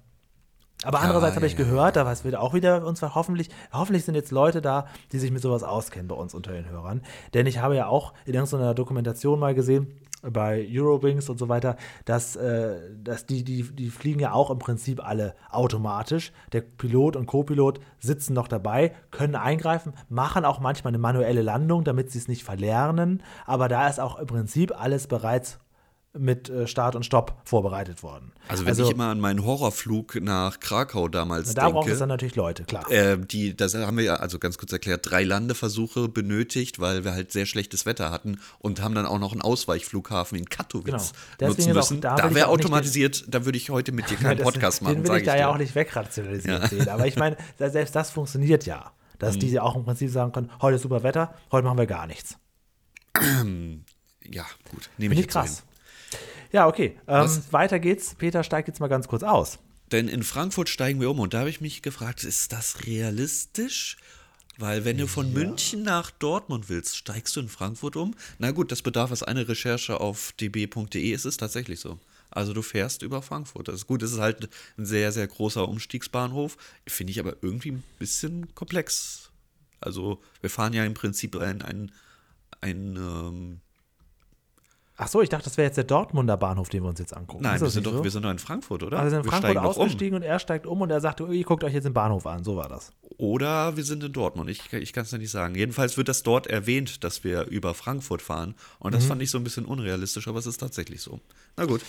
Aber andererseits habe ich ja, gehört, da was wird auch wieder uns hoffentlich, hoffentlich sind jetzt Leute da, die sich mit sowas auskennen bei uns unter den Hörern. Denn ich habe ja auch in irgendeiner Dokumentation mal gesehen, bei Eurowings und so weiter, dass, äh, dass die, die, die fliegen ja auch im Prinzip alle automatisch. Der Pilot und Co-Pilot sitzen noch dabei, können eingreifen, machen auch manchmal eine manuelle Landung, damit sie es nicht verlernen. Aber da ist auch im Prinzip alles bereits mit äh, Start und Stopp vorbereitet worden. Also wenn ich immer an meinen Horrorflug nach Krakau damals da braucht es dann denke, natürlich Leute, klar. äh, die, das haben wir ja, also ganz kurz erklärt, drei Landeversuche benötigt, weil wir halt sehr schlechtes Wetter hatten und haben dann auch noch einen Ausweichflughafen in Katowice Genau. Nutzen ist auch- müssen. da Da, ich wäre automatisiert, da würde ich heute mit dir keinen Podcast machen, Den will sage ich da ja auch nicht wegrationalisiert sehen. Aber ich meine, se- selbst das funktioniert ja. Dass Mhm. die ja auch im Prinzip sagen können, heute ist super Wetter, heute machen wir gar nichts. Ja, gut, nehme ich ich jetzt so hin. Ja, okay. Ähm, weiter geht's. Peter steigt jetzt mal ganz kurz aus. Denn in Frankfurt steigen wir um und da habe ich mich gefragt, ist das realistisch? Weil wenn du von München nach Dortmund willst, steigst du in Frankfurt um? Na gut, das bedarf es eine Recherche auf db.de, es ist tatsächlich so. Also du fährst über Frankfurt. Das ist gut, es ist halt ein sehr, sehr großer Umstiegsbahnhof. Finde ich aber irgendwie ein bisschen komplex. Also wir fahren ja im Prinzip ein, ein, ein ähm, Ach so, ich dachte, das wäre jetzt der Dortmunder Bahnhof, den wir uns jetzt angucken. nein, wir sind, doch, so? wir sind doch in Frankfurt, oder? also wir sind in Frankfurt doch um. ausgestiegen und er steigt um und er sagt, ihr guckt euch jetzt den Bahnhof an. So war das. Oder wir sind in Dortmund. Ich, ich kann es ja nicht sagen. Jedenfalls wird das dort erwähnt, dass wir über Frankfurt fahren. Und Mhm. das fand ich so ein bisschen unrealistisch, aber es ist tatsächlich so. Na gut.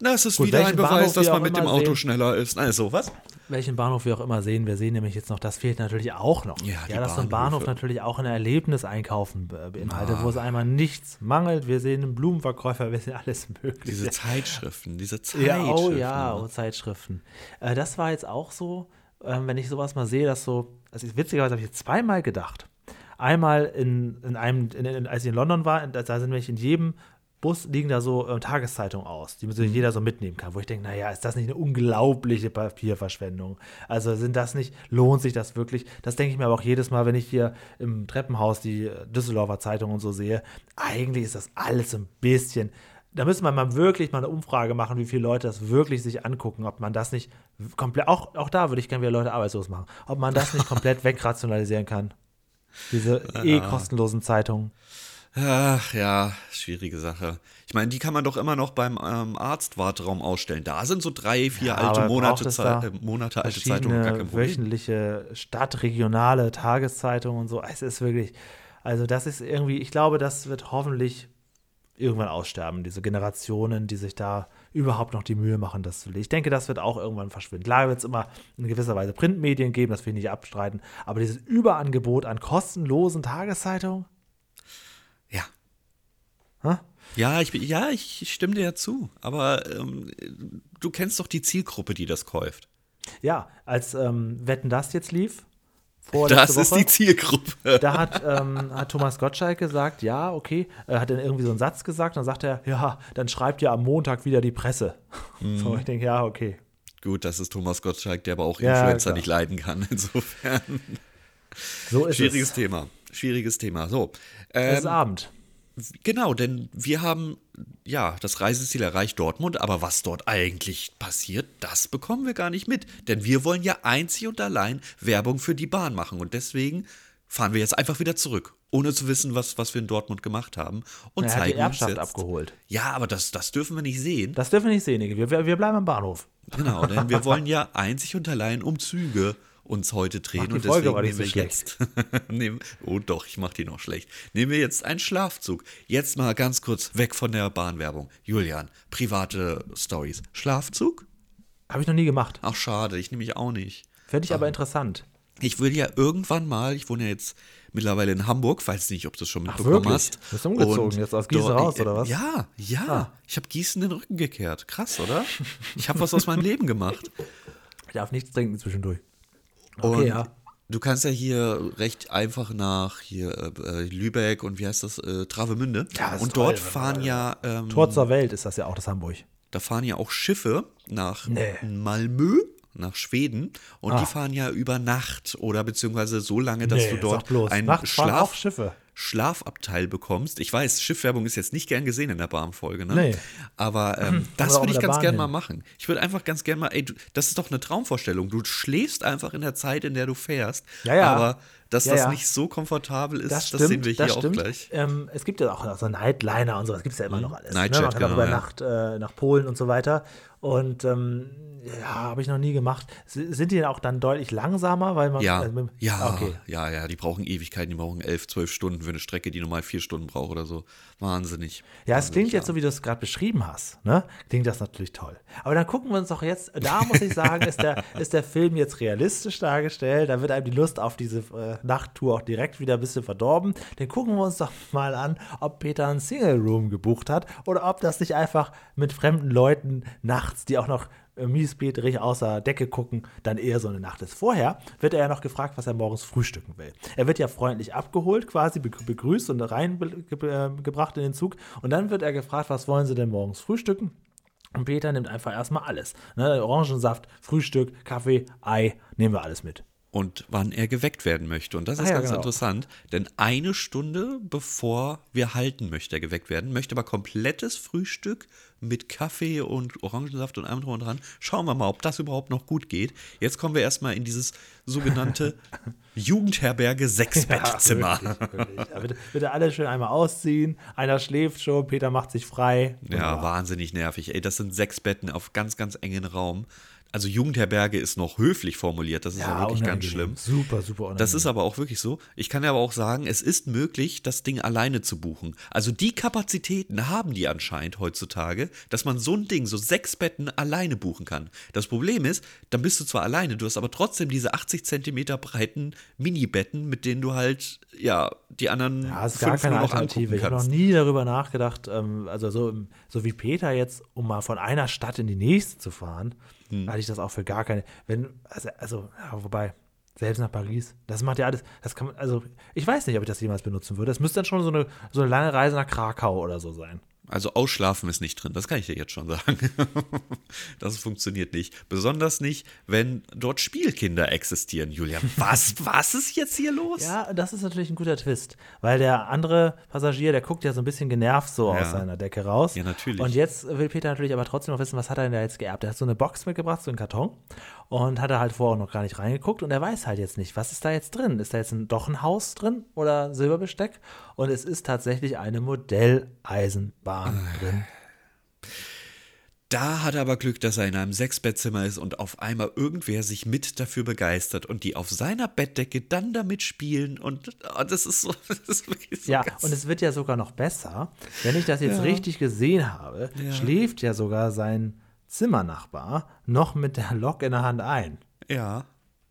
Na, es ist Gut, wieder ein Beweis, dass wir man mit dem Auto sehen. schneller ist. Also, was? Welchen Bahnhof wir auch immer sehen, wir sehen nämlich jetzt noch, das fehlt natürlich auch noch. Ja, die dass so ein. Bahnhof natürlich auch ein Erlebniseinkaufen be- beinhaltet, wo es einmal nichts mangelt. Wir sehen einen Blumenverkäufer, wir sehen alles Mögliche. Diese Zeitschriften, diese Zeitschriften. Ja, oh ja, oh, Zeitschriften. Äh, das war jetzt auch so, ähm, wenn ich sowas mal sehe, dass so, also witzigerweise habe ich jetzt zweimal gedacht. Einmal in, in einem, in, in, als ich in London war, da sind nämlich in jedem Bus liegen da so äh, Tageszeitungen aus, die so jeder so mitnehmen kann, wo ich denke, naja, ist das nicht eine unglaubliche Papierverschwendung? Also sind das nicht, lohnt sich das wirklich? Das denke ich mir aber auch jedes Mal, wenn ich hier im Treppenhaus die äh, Düsseldorfer Zeitung und so sehe. Eigentlich ist das alles ein bisschen da müsste man mal wirklich mal eine Umfrage machen, wie viele Leute das wirklich sich angucken, ob man das nicht komplett, auch, auch da würde ich gerne wieder Leute arbeitslos machen, ob man das nicht komplett wegrationalisieren kann. Diese eh kostenlosen Zeitungen. Ach ja, schwierige Sache. Ich meine, die kann man doch immer noch beim ähm, Arztwarteraum ausstellen. Da sind so drei, vier Ja, alte Monate, braucht es Zei- da äh, Monate alte Zeitungen, gar kein Problem. wöchentliche stadtregionale Tageszeitungen und so. Es ist wirklich, also das ist irgendwie, ich glaube, das wird hoffentlich irgendwann aussterben, diese Generationen, die sich da überhaupt noch die Mühe machen, das zu lesen. Ich denke, das wird auch irgendwann verschwinden. Klar wird es immer in gewisser Weise Printmedien geben, das will ich nicht abstreiten, aber dieses Überangebot an kostenlosen Tageszeitungen. Ja, ich, ja, ich stimme dir ja zu. Aber ähm, du kennst doch die Zielgruppe, die das kauft. ja, als ähm, Wetten das jetzt lief, Das ist Woche, die Zielgruppe. da hat, ähm, hat Thomas Gottschalk gesagt, ja, okay, er hat dann irgendwie so einen Satz gesagt, dann sagt er, ja, dann schreibt ja am Montag wieder die Presse. Mhm. So, ich denke, ja, okay. Gut, das ist Thomas Gottschalk, der aber auch Ja, Influencer klar. nicht leiden kann. Insofern. So ist Schwieriges es. Thema. Schwieriges Thema. So. Es ist Ähm, Abend. Genau, denn wir haben ja, das Reiseziel erreicht Dortmund, aber was dort eigentlich passiert, das bekommen wir gar nicht mit. Denn wir wollen ja einzig und allein Werbung für die Bahn machen. Und deswegen fahren wir jetzt einfach wieder zurück, ohne zu wissen, was, was wir in Dortmund gemacht haben. Und Er hat die zeigen uns Erbschaft jetzt, abgeholt. Ja, aber das, das dürfen wir nicht sehen. Das dürfen wir nicht sehen. Wir, wir bleiben am Bahnhof. Genau, denn wir wollen ja einzig und allein um Züge uns heute drehen. Und Folge deswegen aber nehmen so wir jetzt. nehmen, oh doch, ich mach die noch schlecht. Nehmen wir jetzt einen Schlafzug. Jetzt mal ganz kurz weg von der Bahnwerbung. Julian, private Stories. Schlafzug? Habe ich noch nie gemacht. Ach, schade, ich nehme mich auch nicht. Fände ich aber interessant. Ich würde ja irgendwann mal, ich wohne ja jetzt mittlerweile in Hamburg, weiß nicht, ob du es schon mitbekommen hast. Bist du umgezogen Und jetzt aus Gießen raus, oder was? Ja, ja. Ah. Ich habe Gießen den Rücken gekehrt. Krass, oder? Ich habe was aus meinem Leben gemacht. Ich darf nichts trinken zwischendurch. Und Okay, ja. du kannst ja hier recht einfach nach hier äh, Lübeck und wie heißt das, äh, Travemünde. Ja, das und toll, dort fahren ja, ähm, Tor zur Welt ist das ja auch, das Hamburg. da fahren ja auch Schiffe nach Nee. Malmö, nach Schweden. Und Ah. die fahren ja über Nacht oder beziehungsweise so lange, dass du sag dort bloß. einen fahren Schlaf, auch Schiffe. Schlafabteil bekommst. Ich weiß, Schiffwerbung ist jetzt nicht gern gesehen in der Bahnfolge, ne? Nee. Aber ähm, das würde ich ganz Bahn gern hin. mal machen. Ich würde einfach ganz gern mal, ey, du, das ist doch eine Traumvorstellung. Du schläfst einfach in der Zeit, in der du fährst. Ja, ja. Aber dass Ja, das ja. nicht so komfortabel ist, Das das, stimmt, sehen wir hier das auch stimmt. gleich. Ähm, es gibt ja auch so Nightliner und so, das gibt es ja immer noch alles. Nightjet, ne? Man kann genau, über ja. Nacht äh, nach Polen und so weiter. Und ähm, ja, habe ich noch nie gemacht. Sind die denn auch dann deutlich langsamer? Weil man, Ja, also ja, Okay. ja, ja, die brauchen Ewigkeiten, die brauchen elf, zwölf Stunden für eine Strecke, die normal vier Stunden braucht oder so. Wahnsinnig. Ja, es klingt Wahnsinnig, jetzt so, wie du es gerade beschrieben hast. Ne? Klingt das natürlich toll. Aber dann gucken wir uns doch jetzt, da muss ich sagen, ist der, ist der Film jetzt realistisch dargestellt. Da wird einem die Lust auf diese äh, Nachttour auch direkt wieder ein bisschen verdorben. Dann gucken wir uns doch mal an, ob Peter einen Single Room gebucht hat oder ob das nicht einfach mit fremden Leuten nachts, die auch noch äh, miesbieterig außer Decke gucken, dann eher so eine Nacht ist. Vorher wird er ja noch gefragt, was er morgens frühstücken will. Er wird ja freundlich abgeholt, quasi begrü- begrüßt und reingebracht in den Zug. Und dann wird er gefragt, was wollen Sie denn morgens frühstücken? Und Peter nimmt einfach erstmal alles. Ne? Orangensaft, Frühstück, Kaffee, Ei, nehmen wir alles mit. und wann er geweckt werden möchte. Und das ist Ah ja, ganz genau. interessant, denn eine Stunde bevor wir halten, möchte er geweckt werden, möchte aber komplettes Frühstück mit Kaffee und Orangensaft und allem drum und dran. Schauen wir mal, ob das überhaupt noch gut geht. Jetzt kommen wir erstmal in dieses sogenannte Jugendherberge Sechsbettzimmer. Ja, wirklich, wirklich. Ja, bitte, bitte alle schön einmal ausziehen. Einer schläft schon, Peter macht sich frei. Ja, wahnsinnig nervig. Ey, das sind sechs Betten auf ganz, ganz engen Raum. Also Jugendherberge ist noch höflich formuliert, das ist ja, wirklich ganz schlimm. Super, super unangenehm. Das ist aber auch wirklich so. Ich kann aber auch sagen, es ist möglich, das Ding alleine zu buchen. Also die Kapazitäten haben die anscheinend heutzutage, dass man so ein Ding, so sechs Betten alleine buchen kann. Das Problem ist, dann bist du zwar alleine, du hast aber trotzdem diese 80 Zentimeter breiten Mini-Betten, mit denen du halt, ja, die anderen Ja, ist gar keine Alternative. Ich habe noch nie darüber nachgedacht, ähm, also so, so wie Peter jetzt, um mal von einer Stadt in die nächste zu fahren, Hm. halte ich das auch für gar keine. Wenn, also, also ja, wobei, selbst nach Paris, das macht ja alles, das kann man, also ich weiß nicht, ob ich das jemals benutzen würde. Das müsste dann schon so eine, so eine lange Reise nach Krakau oder so sein. Also ausschlafen ist nicht drin, das kann ich dir jetzt schon sagen. das funktioniert nicht. Besonders nicht, wenn dort Spielkinder existieren, Julian. Was, was ist jetzt hier los? Ja, das ist natürlich ein guter Twist, weil der andere Passagier, der guckt ja so ein bisschen genervt so Ja. aus seiner Decke raus. Ja, natürlich. Und jetzt will Peter natürlich aber trotzdem noch wissen, was hat er denn da jetzt geerbt? Er hat so eine Box mitgebracht, so einen Karton und hat er halt vorher noch gar nicht reingeguckt und er weiß halt jetzt nicht, was ist da jetzt drin? Ist da jetzt ein, doch ein Haus drin oder Silberbesteck? Und es ist tatsächlich eine Modelleisenbahn drin. Da hat er aber Glück, dass er in einem Sechsbettzimmer ist und auf einmal irgendwer sich mit dafür begeistert und die auf seiner Bettdecke dann damit spielen und oh, das ist so, das ist wirklich so Ja, und es wird ja sogar noch besser. Wenn ich das jetzt Ja. richtig gesehen habe, Ja. schläft ja sogar sein Zimmernachbar noch mit der Lok in der Hand ein. ja.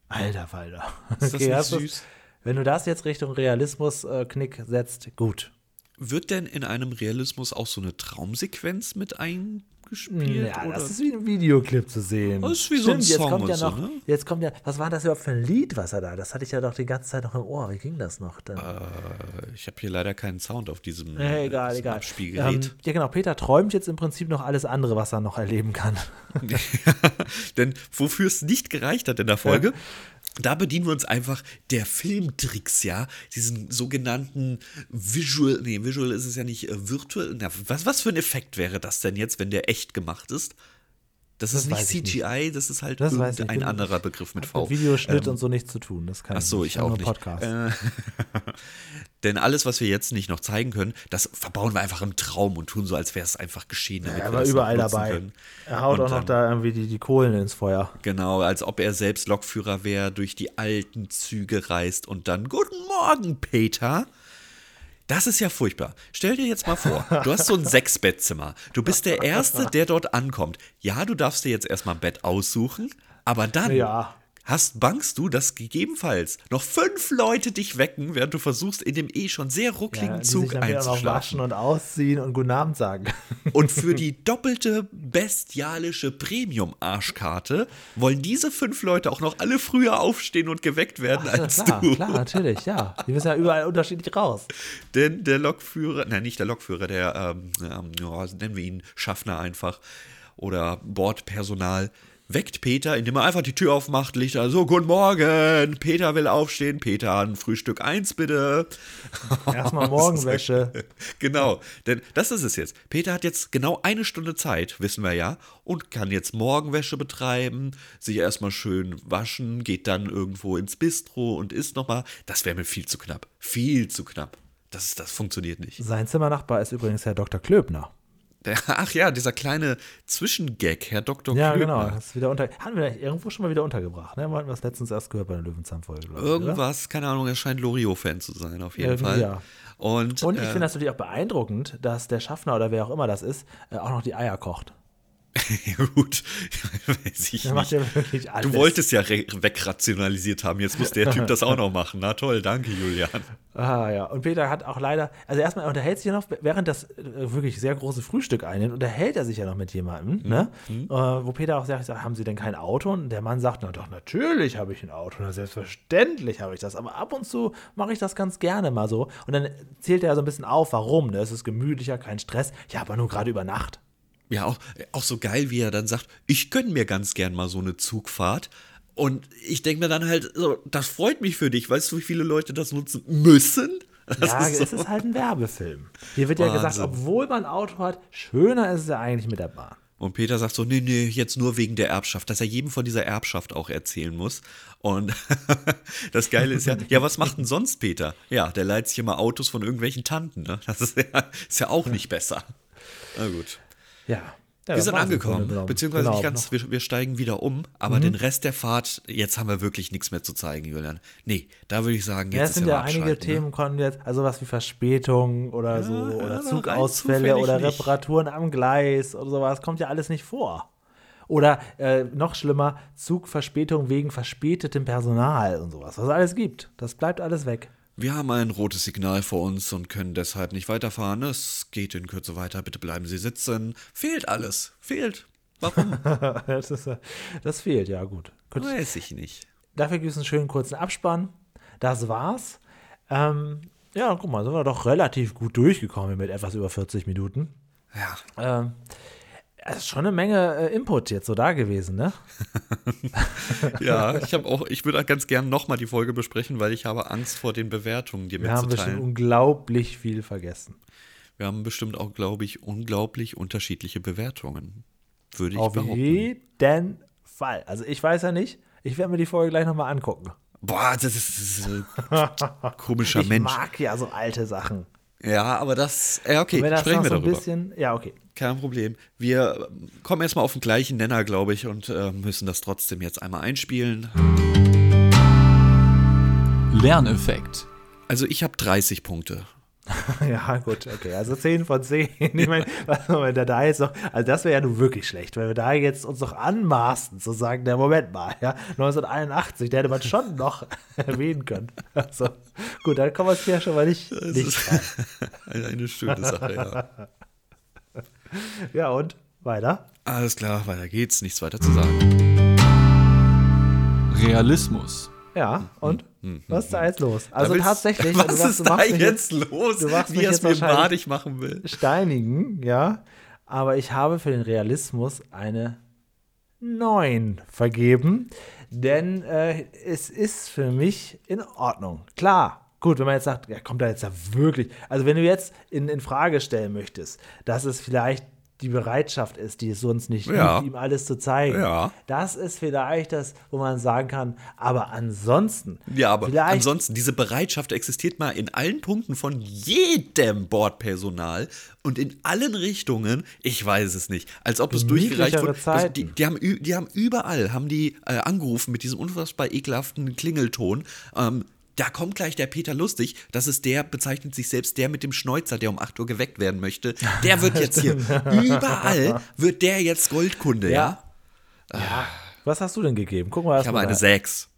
Alter Falter. Ist das nicht süß? Wenn du das jetzt Richtung Realismus-Knick setzt, gut. Wird denn in einem Realismus auch so eine Traumsequenz mit eingespielt? Ja, oder? das ist wie ein Videoclip zu sehen. Das ist wie so ein jetzt Song kommt ja so, noch, ne? Jetzt kommt ja, was war das überhaupt für ein Lied, was er da? Das hatte ich ja doch die ganze Zeit noch im Ohr. Wie ging das noch? Dann? Äh, ich habe hier leider keinen Sound auf diesem, äh, egal, diesem egal. Abspielgerät. Ähm, ja, genau. Peter träumt jetzt im Prinzip noch alles andere, was er noch erleben kann. Denn wofür es nicht gereicht hat in der Folge, da bedienen wir uns einfach der Filmtricks, ja, diesen sogenannten Visual, nee, Visual ist es ja nicht, äh, virtuell, na, was, was für ein Effekt wäre das denn jetzt, wenn der echt gemacht ist? Das, Das ist nicht ich CGI, das ist halt Das ich nicht. anderer Begriff mit Mit V. Videoschnitt Ähm, und so nichts zu tun. Das kann Ach so, ich kann auch nicht. Podcast. Äh, denn alles, was wir jetzt nicht noch zeigen können, das verbauen wir einfach im Traum und tun so, als wäre es einfach geschehen. damit er war überall dabei. können. Er haut Und auch noch dann- da irgendwie die, die Kohlen ins Feuer. Genau, als ob er selbst Lokführer wäre, durch die alten Züge reist und dann Guten Morgen, Peter. Das ist ja furchtbar. Stell dir jetzt mal vor, du hast so ein Sechsbettzimmer. Du bist der Erste, der dort ankommt. Ja, du darfst dir jetzt erstmal ein Bett aussuchen, aber dann Ja. Hast, bangst du, dass gegebenenfalls noch fünf Leute dich wecken, während du versuchst, in dem eh schon sehr ruckligen Ja, die Zug sich dann noch einzuschlafen. waschen und ausziehen und Guten Abend sagen. Und für die doppelte bestialische Premium-Arschkarte wollen diese fünf Leute auch noch alle früher aufstehen und geweckt werden Ja, als klar, du. klar, natürlich, ja. Die müssen ja überall unterschiedlich raus. Denn der Lokführer, nein, nicht der Lokführer, der, ähm, ähm, nennen wir ihn Schaffner einfach oder Bordpersonal, weckt Peter, indem er einfach die Tür aufmacht, liegt da so, guten Morgen, Peter will aufstehen, Peter, ein Frühstück eins bitte. Erstmal Morgenwäsche. Genau, denn das ist es jetzt. Peter hat jetzt genau eine Stunde Zeit, wissen wir ja, und kann jetzt Morgenwäsche betreiben, sich erstmal schön waschen, geht dann irgendwo ins Bistro und isst nochmal. Das wäre mir viel zu knapp. Viel zu knapp. Das, das funktioniert nicht. Sein Zimmernachbar ist übrigens Herr Dr. Klöbner. Der, ach ja, dieser kleine Zwischengag, Herr Dr. Ja, Klöbner. genau. Ist wieder unter hatten wir irgendwo schon mal wieder untergebracht. Ne? Wir hatten das letztens erst gehört bei der Löwenzahn-Folge. ich, oder? Irgendwas, keine Ahnung, er scheint Loriot-Fan zu sein, auf jeden Irgendwie Fall. ja. Und, Und ich äh, finde das natürlich auch beeindruckend, dass der Schaffner oder wer auch immer das ist, äh, auch noch die Eier kocht. ja, gut, weiß ich Der nicht. ja wirklich alles. Du wolltest ja wegrationalisiert haben, jetzt muss der Typ das auch noch machen. Na toll, danke, Julian. Ah ja, und Peter hat auch leider, also erstmal er unterhält sich ja noch, während das äh, wirklich sehr große Frühstück einnimmt, unterhält er sich ja noch mit jemandem, ne? Äh, wo Peter auch sagt, haben Sie denn kein Auto? Und der Mann sagt, na doch, natürlich habe ich ein Auto, na selbstverständlich habe ich das, aber ab und zu mache ich das ganz gerne mal so. Und dann zählt er so ein bisschen auf, warum, ne? Es ist gemütlicher, kein Stress, ja, aber nur gerade über Nacht. Ja, auch, auch so geil, wie er dann sagt, ich gönne mir ganz gern mal so eine Zugfahrt. Und ich denke mir dann halt, so, das freut mich für dich. Weißt du, wie viele Leute das nutzen müssen? Das ja, ist so- es ist halt ein Werbefilm. Hier wird ja gesagt, Wahnsinn. obwohl man ein Auto hat, schöner ist es ja eigentlich mit der Bahn. Und Peter sagt so, nee, nee, jetzt nur wegen der Erbschaft, dass er jedem von dieser Erbschaft auch erzählen muss. Und das Geile ist ja, ja, was macht denn sonst Peter? Ja, der leiht sich immer Autos von irgendwelchen Tanten, ne? Das ist ja, ist ja auch nicht besser. Na gut. Ja. ja Wir sind angekommen, beziehungsweise Genau, nicht ganz, noch- wir, wir steigen wieder um, aber Mhm. den Rest der Fahrt, jetzt haben wir wirklich nichts mehr zu zeigen, Julian. Nee, da würde ich sagen, jetzt Ja, es sind ja einige abschalten, ne? Themen konnten jetzt, also was wie Verspätung oder so, ja, oder rein Zugausfälle oder nicht. Reparaturen am Gleis oder sowas, kommt ja alles nicht vor. Oder äh, noch schlimmer, Zugverspätung wegen verspätetem Personal und sowas, was es alles gibt. Das bleibt alles weg. Wir haben ein rotes Signal vor uns und können deshalb nicht weiterfahren. Es geht in Kürze weiter. Bitte bleiben Sie sitzen. Fehlt alles. Fehlt. Warum? das, ist, äh, das fehlt, ja gut. Gut. Weiß ich nicht. Dafür gibt es einen schönen kurzen Abspann. Das war's. Ähm, ja, guck mal, sind wir doch relativ gut durchgekommen mit etwas über 40 Minuten. Ja. Ähm, es ist schon eine Menge äh, Input jetzt so da gewesen, ne? Ja, ich habe auch, ich würde ganz gern nochmal die Folge besprechen, weil ich habe Angst vor den Bewertungen, dir Wir haben bestimmt mitzuteilen. unglaublich viel vergessen. Wir haben bestimmt auch, glaube ich, unglaublich unterschiedliche Bewertungen. Würde ich Auf behaupten. jeden Fall. Also ich weiß ja nicht. Ich werde mir die Folge gleich nochmal angucken. Boah, das ist, das ist ein komischer ich Mensch. mag ja so alte Sachen. Ja, aber das, ja, okay, wenn das sprechen wir so ein darüber. bisschen, ja, okay. Kein Problem. Wir kommen erstmal auf den gleichen Nenner, glaube ich, und äh, müssen das trotzdem jetzt einmal einspielen. Lerneffekt. Also ich habe 30 Punkte. Ja, gut, okay. Also 10 von 10. Ich meine, was wenn wir da jetzt noch, also das wäre ja nun wirklich schlecht, wenn wir da jetzt uns noch anmaßen, zu sagen, der Moment mal, ja, 1981, der hätte man schon noch erwähnen können. Also, gut, dann kommen wir es hier schon mal nicht, nicht rein. Eine, eine schöne Sache, ja. Ja, und weiter? Alles klar, weiter geht's, nichts weiter zu sagen. Realismus. Ja, und? Was ist da jetzt los? Also Da willst- tatsächlich, was du sagst, ist da jetzt los? du machst wie er es jetzt mir madig machen will. steinigen, ja. Aber ich habe für den Realismus eine 9 vergeben. Denn äh, es ist für mich in Ordnung. Klar, gut, wenn man jetzt sagt, ja, kommt da jetzt ja wirklich. Also, wenn du jetzt in, in Frage stellen möchtest, dass es vielleicht die Bereitschaft ist, die es sonst nicht Ja. gibt, ihm alles zu zeigen. Ja. Das ist vielleicht das, wo man sagen kann, aber ansonsten. Ja, aber ansonsten, diese Bereitschaft existiert mal in allen Punkten von jedem Bordpersonal und in allen Richtungen. Ich weiß es nicht. Als ob es durchgereicht wurde. Also Zeiten. die, die, haben, die haben überall, haben die äh, angerufen mit diesem unfassbar ekelhaften Klingelton. Ähm, da kommt gleich der Peter Lustig, das ist der, bezeichnet sich selbst der mit dem Schnäuzer, der um 8 Uhr geweckt werden möchte. Der wird jetzt hier, überall wird der jetzt Goldkunde, ja? Ja. ja. Was hast du denn gegeben? Wir erst Ich habe mal eine rein. 6.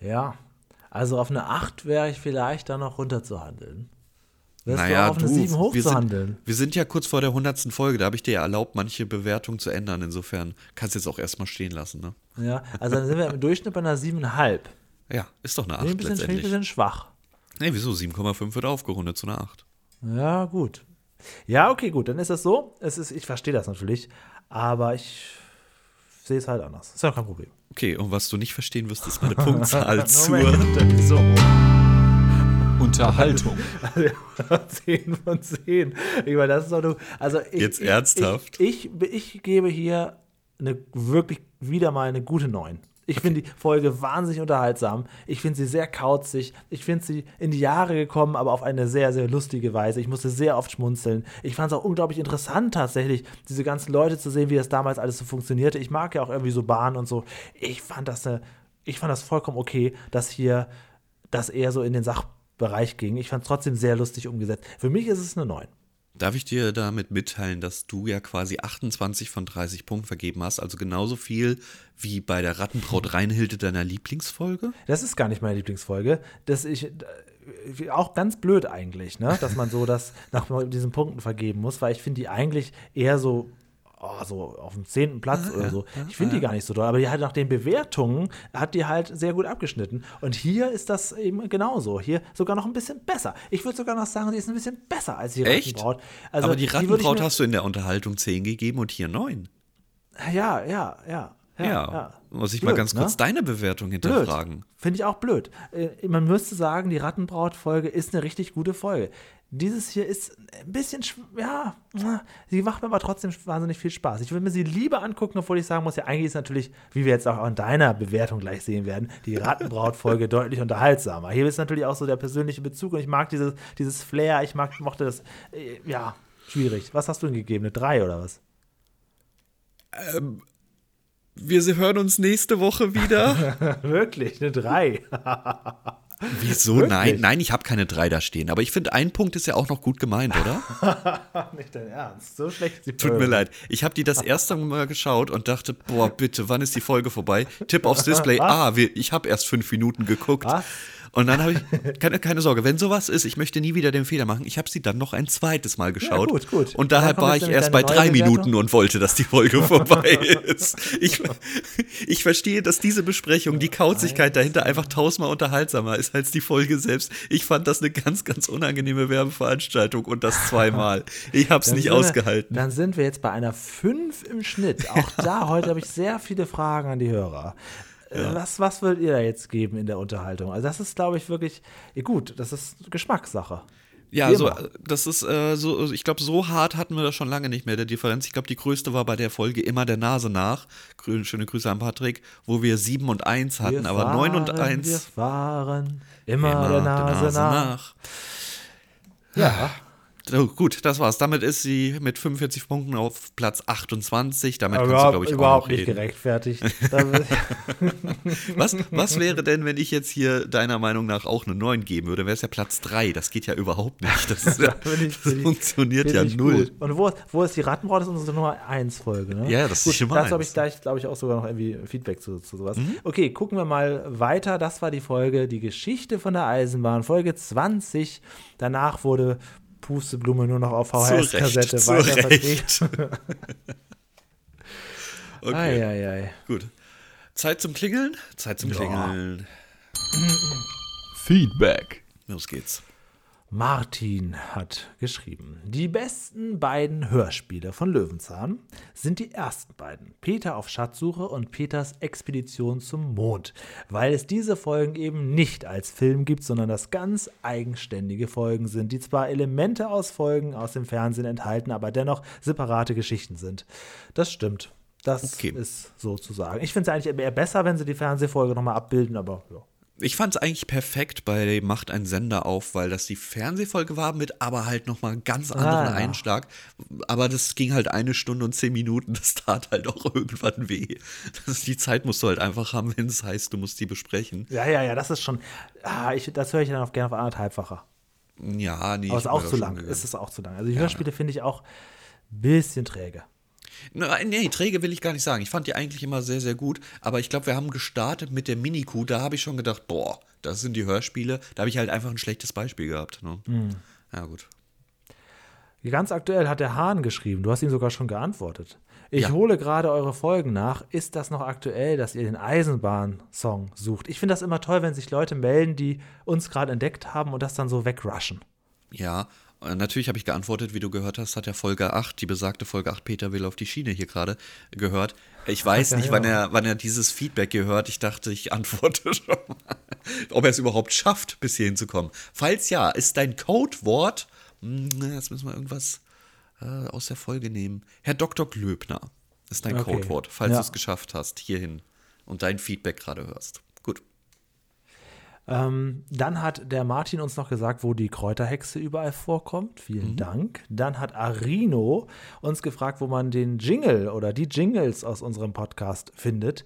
Ja, also auf eine 8 wäre ich vielleicht da noch runterzuhandeln. Wärst Naja, du auf eine du, 7 wir sind, hochzuhandeln? wir sind ja kurz vor der 100. Folge, da habe ich dir ja erlaubt, manche Bewertungen zu ändern. Insofern kannst du jetzt auch erstmal stehen lassen. Ne? Ja, also dann sind wir im Durchschnitt bei einer 7,5. Ja, ist doch eine 8 Bin ich ein bisschen, bin ich ein letztendlich. bisschen schwach. Nee, wieso? 7,5 wird aufgerundet zu einer 8. Ja, gut. Ja, okay, gut, dann ist das so. Es ist, ich verstehe das natürlich, aber ich sehe es halt anders. Ist ja kein Problem. Okay, und was du nicht verstehen wirst, ist meine Punktzahl zur. So. Unterhaltung, 10 von 10. Ich meine, das ist doch nur. Also ich, Jetzt ich, ernsthaft? Ich, ich, ich gebe hier eine wirklich wieder mal eine gute 9. Ich finde die Folge wahnsinnig unterhaltsam. Ich finde sie sehr kauzig. Ich finde sie in die Jahre gekommen, aber auf eine sehr, sehr lustige Weise. Ich musste sehr oft schmunzeln. Ich fand es auch unglaublich interessant, tatsächlich, diese ganzen Leute zu sehen, wie das damals alles so funktionierte. Ich mag ja auch irgendwie so Bahn und so. Ich fand das eine, ich fand das vollkommen okay, dass hier das eher so in den Sachbereich ging. Ich fand es trotzdem sehr lustig umgesetzt. Für mich ist es eine 9. Darf ich dir damit mitteilen, dass du ja quasi 28 von 30 Punkten vergeben hast, also genauso viel wie bei der Rattenbraut Reinhilde deiner Lieblingsfolge? Das ist gar nicht meine Lieblingsfolge. Das ich äh, auch ganz blöd eigentlich, ne? dass man so das nach diesen Punkten vergeben muss, weil ich finde die eigentlich eher so, oh, so auf dem zehnten Platz oder so. Ich finde die gar nicht so doll, aber die halt nach den Bewertungen hat die halt sehr gut abgeschnitten. Und hier ist das eben genauso. Hier sogar noch ein bisschen besser. Ich würde sogar noch sagen, sie ist ein bisschen besser als die Echt? Rattenbraut. Also, Aber die Rattenbraut hast du in der Unterhaltung 10 gegeben und hier 9. Ja, ja, ja. Ja, Ja. Muss ich mal Blöd, ganz kurz ne? deine Bewertung hinterfragen. Finde ich auch blöd. Äh, Man müsste sagen, die Rattenbraut-Folge ist eine richtig gute Folge. Dieses hier ist ein bisschen, sch- ja, sie macht mir aber trotzdem wahnsinnig viel Spaß. Ich würde mir sie lieber angucken, obwohl ich sagen muss, ja, eigentlich ist natürlich, wie wir jetzt auch in deiner Bewertung gleich sehen werden, die Rattenbraut-Folge deutlich unterhaltsamer. Hier ist natürlich auch so der persönliche Bezug und ich mag dieses, dieses Flair, ich mag, mochte das, äh, ja, schwierig. Was hast du denn gegeben? Eine 3 oder was? Wir hören uns nächste Woche wieder. Wirklich, eine 3. Wieso? Wirklich? Nein, nein, ich habe keine 3 da stehen. Aber ich finde, ein Punkt ist ja auch noch gut gemeint, oder? Nicht dein Ernst. So schlecht ist die Tut mir leid. Ich habe die das erste Mal geschaut und dachte, boah, bitte, wann ist die Folge vorbei? Tipp aufs Display. Was? Ah, wir, ich habe erst fünf Minuten geguckt. Was? Und dann habe ich, keine, keine Sorge, wenn sowas ist, ich möchte nie wieder den Fehler machen. Ich habe sie dann noch ein zweites Mal geschaut. gut, gut. Und daher war ich erst bei drei Bewertung. Minuten und wollte, dass die Folge vorbei ist. Ich, ich verstehe, dass diese Besprechung, die Kauzigkeit dahinter einfach tausendmal unterhaltsamer ist als die Folge selbst. Ich fand das eine ganz, ganz unangenehme Werbeveranstaltung und das zweimal. Ich habe es nicht sind wir- ausgehalten. Dann sind wir jetzt bei einer 5 im Schnitt. Auch da heute habe ich sehr viele Fragen an die Hörer. Äh, Was, was würdet ihr da jetzt geben in der Unterhaltung? Also das ist, glaube ich, wirklich ja, gut. Das ist Geschmackssache. Ja, so, immer. das ist äh, so, ich glaube, so hart hatten wir das schon lange nicht mehr, der Differenz. Ich glaube, die größte war bei der Folge immer der Nase nach. Schöne Grüße an Patrick, wo wir 7 und 1 hatten, Wir aber 9 und fahren, 1 Wir fahren immer, immer der Nase, nach. Ja, So, gut, das war's. Damit ist sie mit 45 Punkten auf Platz 28. Damit aber kannst du, glaube ich, überhaupt nicht reden. gerechtfertigt. Was, was wäre denn, wenn ich jetzt hier deiner Meinung nach auch eine 9 geben würde? Wäre es ja Platz 3. Das geht ja überhaupt nicht. Das, ist ja, ich- das funktioniert ja null. gut. Und wo, wo ist die Rattenbraut? Das ist unsere Nummer 1 Folge, ne? Ja, das ist Nummer Dazu habe ich gleich, glaube ich, auch sogar noch irgendwie Feedback zu, zu sowas. Mhm. Okay, gucken wir mal weiter. Das war die Folge Die Geschichte von der Eisenbahn, Folge 20. Danach wurde Pusteblume nur noch auf VHS-Kassette zu weiter Recht. vertrieben. Okay. Eieiei. Gut. Zeit zum Klingeln? Zeit zum Ja. Klingeln. Feedback. Los geht's. Martin hat geschrieben, die besten beiden Hörspiele von Löwenzahn sind die ersten beiden, Peter auf Schatzsuche und Peters Expedition zum Mond, weil es diese Folgen eben nicht als Film gibt, sondern das ganz eigenständige Folgen sind, die zwar Elemente aus Folgen aus dem Fernsehen enthalten, aber dennoch separate Geschichten sind. Das stimmt. Das Okay. ist sozusagen. Ich finde es eigentlich eher besser, wenn sie die Fernsehfolge nochmal abbilden, aber ja. Ich fand es eigentlich perfekt bei Macht ein Sender auf, weil das die Fernsehfolge war mit aber halt nochmal einen ganz anderen Ah, ja. Einschlag. Aber das ging halt eine Stunde und zehn Minuten. Das tat halt auch irgendwann weh. Das, die Zeit musst du halt einfach haben, wenn es heißt, du musst die besprechen. Ja, ja, ja, das ist schon. Ah, ich, das höre ich dann auch gerne auf anderthalbfacher. Ja, nee. Aber ist auch zu lang. gegangen. Es ist auch zu lang. Also die Hörspiele finde ich auch ein bisschen träge. Nein, nee, träge will ich gar nicht sagen. Ich fand die eigentlich immer sehr, sehr gut. Aber ich glaube, wir haben gestartet mit der Mini-Kuh. Da habe ich schon gedacht, boah, das sind die Hörspiele. Da habe ich halt einfach ein schlechtes Beispiel gehabt. Ne? Mhm. Ja, gut. Ganz aktuell hat der Hahn geschrieben. Du hast ihm sogar schon geantwortet. Ich Ja. hole gerade eure Folgen nach. Ist das noch aktuell, dass ihr den Eisenbahn-Song sucht? Ich finde das immer toll, wenn sich Leute melden, die uns gerade entdeckt haben und das dann so wegrushen. Ja, natürlich habe ich geantwortet, wie du gehört hast, hat ja Folge 8, die besagte Folge 8, Peter will auf die Schiene hier gerade gehört. Ich weiß Ja, nicht, ja. wann er, wann er dieses Feedback gehört. Ich dachte, ich antworte schon mal. Ob er es überhaupt schafft, bis hierhin zu kommen. Falls ja, ist dein Codewort, hm, jetzt müssen wir irgendwas äh, aus der Folge nehmen. Herr Dr. Glöbner ist dein Okay. Codewort, falls Ja. du es geschafft hast, hierhin und dein Feedback gerade hörst. Ähm, dann hat der Martin uns noch gesagt, wo die Kräuterhexe überall vorkommt. Vielen Dank. Dann hat Arino uns gefragt, wo man den Jingle oder die Jingles aus unserem Podcast findet.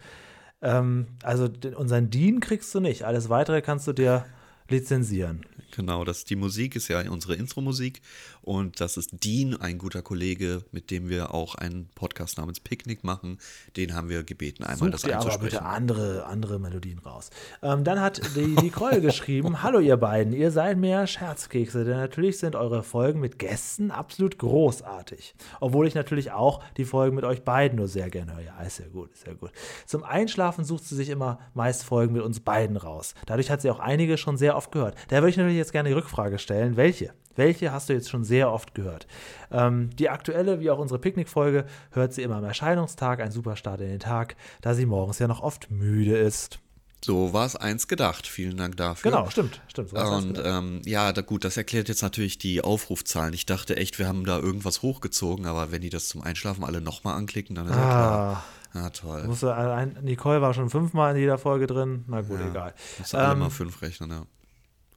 Ähm, also den, unseren Dean kriegst du nicht. Alles weitere kannst du dir lizenzieren. Genau, das die Musik ist ja unsere Intro-Musik und das ist Dean, ein guter Kollege, mit dem wir auch einen Podcast namens Picknick machen. Den haben wir gebeten, einmal Such das dir aber einzusprechen. bitte andere, andere Melodien raus. Ähm, dann hat die, die Keule geschrieben: Hallo, ihr beiden, ihr seid mehr Scherzkekse, denn natürlich sind eure Folgen mit Gästen absolut großartig. Obwohl ich natürlich auch die Folgen mit euch beiden nur sehr gerne höre. Ja, ist sehr gut, ist sehr gut. Zum Einschlafen sucht sie sich immer meist Folgen mit uns beiden raus. Dadurch hat sie auch einige schon sehr oft gehört. Da würde ich natürlich jetzt gerne die Rückfrage stellen: Welche? Welche hast du jetzt schon sehr oft gehört? Ähm, die aktuelle, wie auch unsere Picknickfolge, hört sie immer am Erscheinungstag, ein super Start in den Tag, da sie morgens ja noch oft müde ist. So war es eins gedacht. Vielen Dank dafür. Genau, stimmt, stimmt. So Und ähm, ja, da, gut, das erklärt jetzt natürlich die Aufrufzahlen. Ich dachte echt, wir haben da irgendwas hochgezogen, aber wenn die das zum Einschlafen alle nochmal anklicken, dann ist ja klar. ah, Ja, toll. musst du, ein, Nicole war schon fünfmal in jeder Folge drin. Na gut, egal. Musst du alle Ähm, mal fünf rechnen, ja.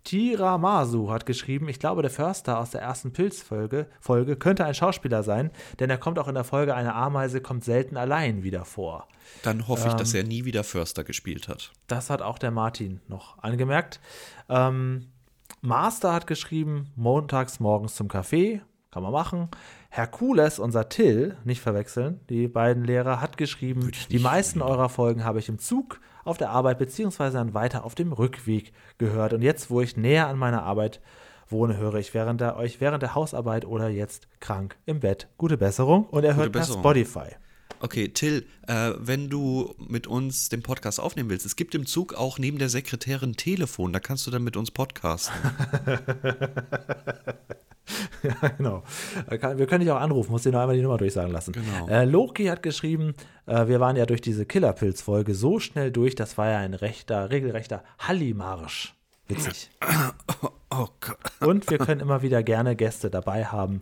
Tiramasu hat geschrieben, ich glaube, der Förster aus der ersten Pilzfolge Folge könnte ein Schauspieler sein, denn er kommt auch in der Folge Eine Ameise kommt selten allein wieder vor. Dann hoffe ich, Ähm. dass er nie wieder Förster gespielt hat. Das hat auch der Martin noch angemerkt. Ähm, Master hat geschrieben, montags morgens zum Café, kann man machen. Herkules, unser Till, nicht verwechseln, die beiden Lehrer, hat geschrieben, die meisten eurer Folgen habe ich im Zug, auf der Arbeit beziehungsweise dann weiter auf dem Rückweg gehört. Und jetzt, wo ich näher an meiner Arbeit wohne, höre ich während der, euch während der Hausarbeit oder jetzt krank im Bett. Gute Besserung. Und er hört per. Spotify. Okay, Till, äh, wenn du mit uns den Podcast aufnehmen willst, es gibt im Zug auch neben der Sekretärin Telefon, da kannst du dann mit uns podcasten. Ja, genau. Wir können dich auch anrufen, musst dir nur einmal die Nummer durchsagen lassen. Genau. Äh, Loki hat geschrieben, äh, wir waren ja durch diese Killerpilz-Folge so schnell durch, das war ja ein rechter, regelrechter Hallimarsch. Witzig. Oh Gott. Und wir können immer wieder gerne Gäste dabei haben,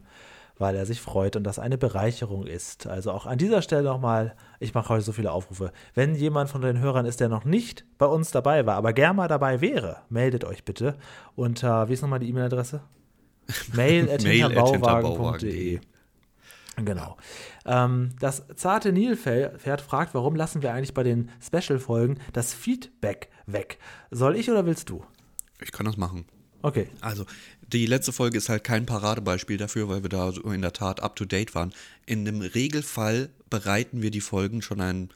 weil er sich freut und das eine Bereicherung ist. Also auch an dieser Stelle nochmal, ich mache heute so viele Aufrufe. Wenn jemand von den Hörern ist, der noch nicht bei uns dabei war, aber gern mal dabei wäre, meldet euch bitte unter, wie ist nochmal die E-Mail-Adresse? Mail at hinterbauwagen.de. Genau. Ähm, das zarte Nilpferd fragt, warum lassen wir eigentlich bei den Special-Folgen das Feedback weg? Soll ich oder willst du? Ich kann das machen. Okay. Also, die letzte Folge ist halt kein Paradebeispiel dafür, weil wir da so in der Tat up to date waren. In dem Regelfall bereiten wir die Folgen schon ein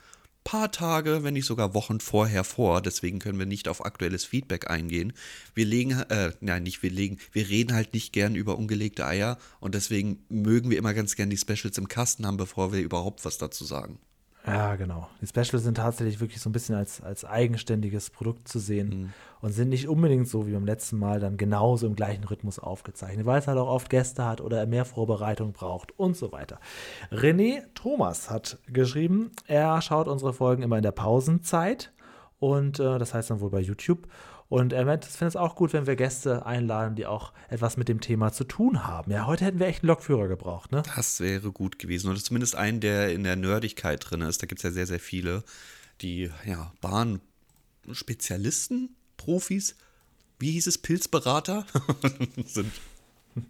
paar Tage, wenn nicht sogar Wochen vorher vor. Deswegen können wir nicht auf aktuelles Feedback eingehen. Wir legen, äh, nein, nicht wir legen, wir reden halt nicht gern über ungelegte Eier und deswegen mögen wir immer ganz gern die Specials im Kasten haben, bevor wir überhaupt was dazu sagen. Ja, genau. Die Specials sind tatsächlich wirklich so ein bisschen als, als eigenständiges Produkt zu sehen Mhm. und sind nicht unbedingt so wie beim letzten Mal dann genauso im gleichen Rhythmus aufgezeichnet, weil es halt auch oft Gäste hat oder er mehr Vorbereitung braucht und so weiter. René Thomas hat geschrieben, er schaut unsere Folgen immer in der Pausenzeit und äh, das heißt dann wohl bei YouTube. Und er meint, es findet es auch gut, wenn wir Gäste einladen, die auch etwas mit dem Thema zu tun haben. Ja, heute hätten wir echt einen Lokführer gebraucht, ne? Das wäre gut gewesen. Oder zumindest einen, der in der Nerdigkeit drin ist. Da gibt es ja sehr, sehr viele, die ja, Bahnspezialisten, Profis, wie hieß es, Pilzberater sind.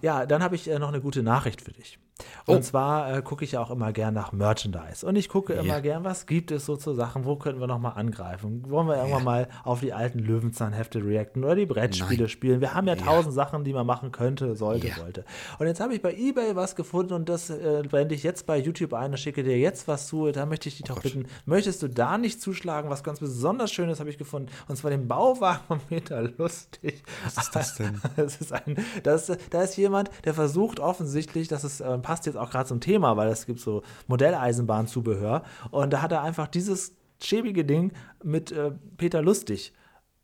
Ja, dann habe ich äh, noch eine gute Nachricht für dich. Und Oh. zwar äh, gucke ich ja auch immer gern nach Merchandise. Und ich gucke immer Ja. gern, was gibt es so zu Sachen, wo könnten wir nochmal angreifen? Wollen wir irgendwann mal auf die alten Löwenzahnhefte reacten oder die Brettspiele Nein. spielen? Wir haben ja Ja. tausend Sachen, die man machen könnte, sollte, Ja. sollte. Und jetzt habe ich bei Ebay was gefunden und das äh, blende ich jetzt bei YouTube ein und schicke dir jetzt was zu. Da möchte ich dich doch Gott. bitten, möchtest du da nicht zuschlagen? Was ganz besonders Schönes habe ich gefunden. Und zwar den Bauwagen von Peter Lustig. Was ist das denn? Das ist ein, das, da ist jemand, der versucht offensichtlich, das ist, äh, passt jetzt auch gerade zum Thema, weil es gibt so Modelleisenbahnzubehör. Und da hat er einfach dieses schäbige Ding mit äh, Peter Lustig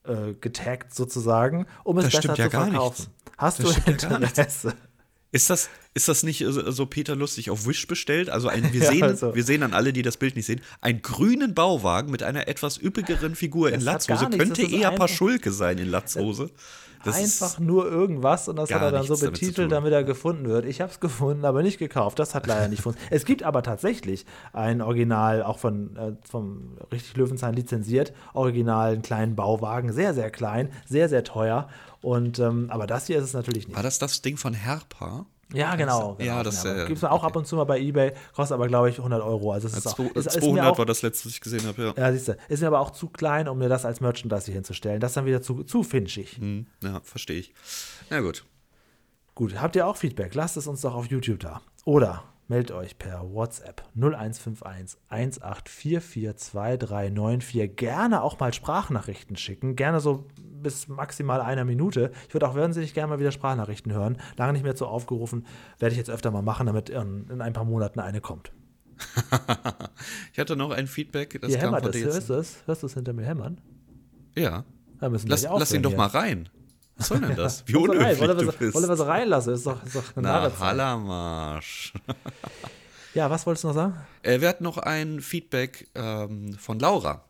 äh, getaggt sozusagen, um es Das besser stimmt ja zu gar verkaufen. Hast Das du stimmt ja. Interesse? Ist das, ist das nicht so so Peter Lustig auf Wish bestellt? Also ein, wir, Ja, sehen, also. wir sehen an alle, die das Bild nicht sehen, einen grünen Bauwagen mit einer etwas üppigeren Figur in Das gar Latzhose. Könnte eher Paschulke sein in Latzhose. Das Einfach nur irgendwas und das hat er dann so damit betitelt, tun. damit er gefunden wird. Ich habe es gefunden, aber nicht gekauft. Das hat leider nicht funktioniert. Es gibt aber tatsächlich ein Original, auch von äh, vom richtig Löwenzahn lizenziert, original einen kleinen Bauwagen, sehr sehr klein, sehr sehr teuer. Und ähm, aber das hier ist es natürlich nicht. war das das Ding von Herpa? Ja, genau. genau Ja, das, äh, gibt es auch ab und zu mal bei eBay, kostet aber glaube ich 100 Euro. Also es ist, Ja, auch, ist, ist mir 200 auch war das letzte, was ich gesehen habe, ja. ja, siehst du, ist mir aber auch zu klein, um mir das als Merchandise hier hinzustellen. Das ist dann wieder zu, zu finchig. Hm, ja, verstehe ich. Na gut. Gut, habt ihr auch Feedback? Lasst es uns doch auf YouTube da. Oder meldet euch per WhatsApp 0151 1844294. Gerne auch mal Sprachnachrichten schicken. Gerne so bis maximal einer Minute. Ich würde auch wahnsinnig gerne mal wieder Sprachnachrichten hören. Lange nicht mehr so aufgerufen. Werde ich jetzt öfter mal machen, damit in, in ein paar Monaten eine kommt. Ich hatte noch ein Feedback, das Hier kam hämmert von es. dir Hörst du es? Hörst du es hinter mir hämmern? Ja. Da müssen Lass, lass ihn aufhören doch hier. mal rein. Was soll denn das? Wie Wollen wir rein? du so- bist. Wollen wir so reinlassen? Ist doch, ist doch eine Na. Hallamarsch. Ja, was wolltest du noch sagen? Äh, wir hatten noch ein Feedback ähm, von Laura.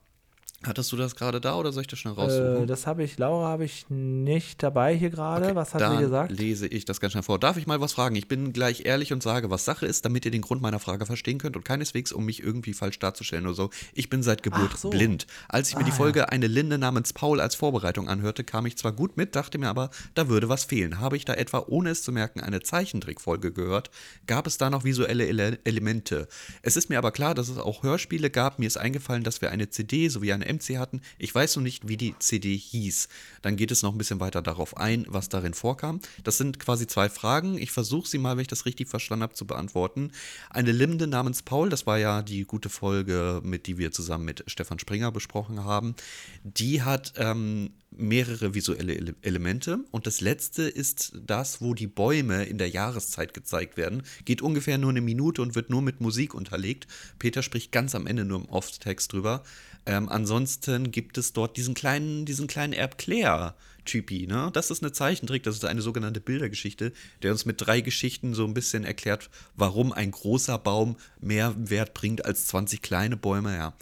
Hattest du das gerade da oder soll ich das schnell raussuchen? Äh, das habe ich, Laura habe ich nicht dabei hier gerade. was hat sie gesagt? lese ich das ganz schnell vor. Darf ich mal was fragen? Ich bin gleich ehrlich und sage, was Sache ist, damit ihr den Grund meiner Frage verstehen könnt und keineswegs, um mich irgendwie falsch darzustellen oder so. Ich bin seit Geburt so. blind. Als ich mir Ah, die ja. Folge Eine Linde namens Paul als Vorbereitung anhörte, kam ich zwar gut mit, dachte mir aber, da würde was fehlen. Habe ich da etwa, ohne es zu merken, eine Zeichentrickfolge gehört? Gab es da noch visuelle Ele Elemente? Es ist mir aber klar, dass es auch Hörspiele gab. Mir ist eingefallen, dass wir eine CD sowie eine MC hatten. Ich weiß noch nicht, wie die CD hieß. Dann geht es noch ein bisschen weiter darauf ein, was darin vorkam. Das sind quasi zwei Fragen. Ich versuche sie mal, wenn ich das richtig verstanden habe, zu beantworten. Eine Linde namens Paul, das war ja die gute Folge, mit die wir zusammen mit Stefan Springer besprochen haben. Die hat ähm, mehrere visuelle Ele Elemente und das letzte ist das, wo die Bäume in der Jahreszeit gezeigt werden. Geht ungefähr nur eine Minute und wird nur mit Musik unterlegt. Peter spricht ganz am Ende nur im Off-Text drüber. Ähm, ansonsten gibt es dort diesen kleinen, diesen kleinen Erb Claire-Typi, ne? Das ist eine Zeichentrick, das ist eine sogenannte Bildergeschichte, der uns mit drei Geschichten so ein bisschen erklärt, warum ein großer Baum mehr Wert bringt als 20 kleine Bäume, ja.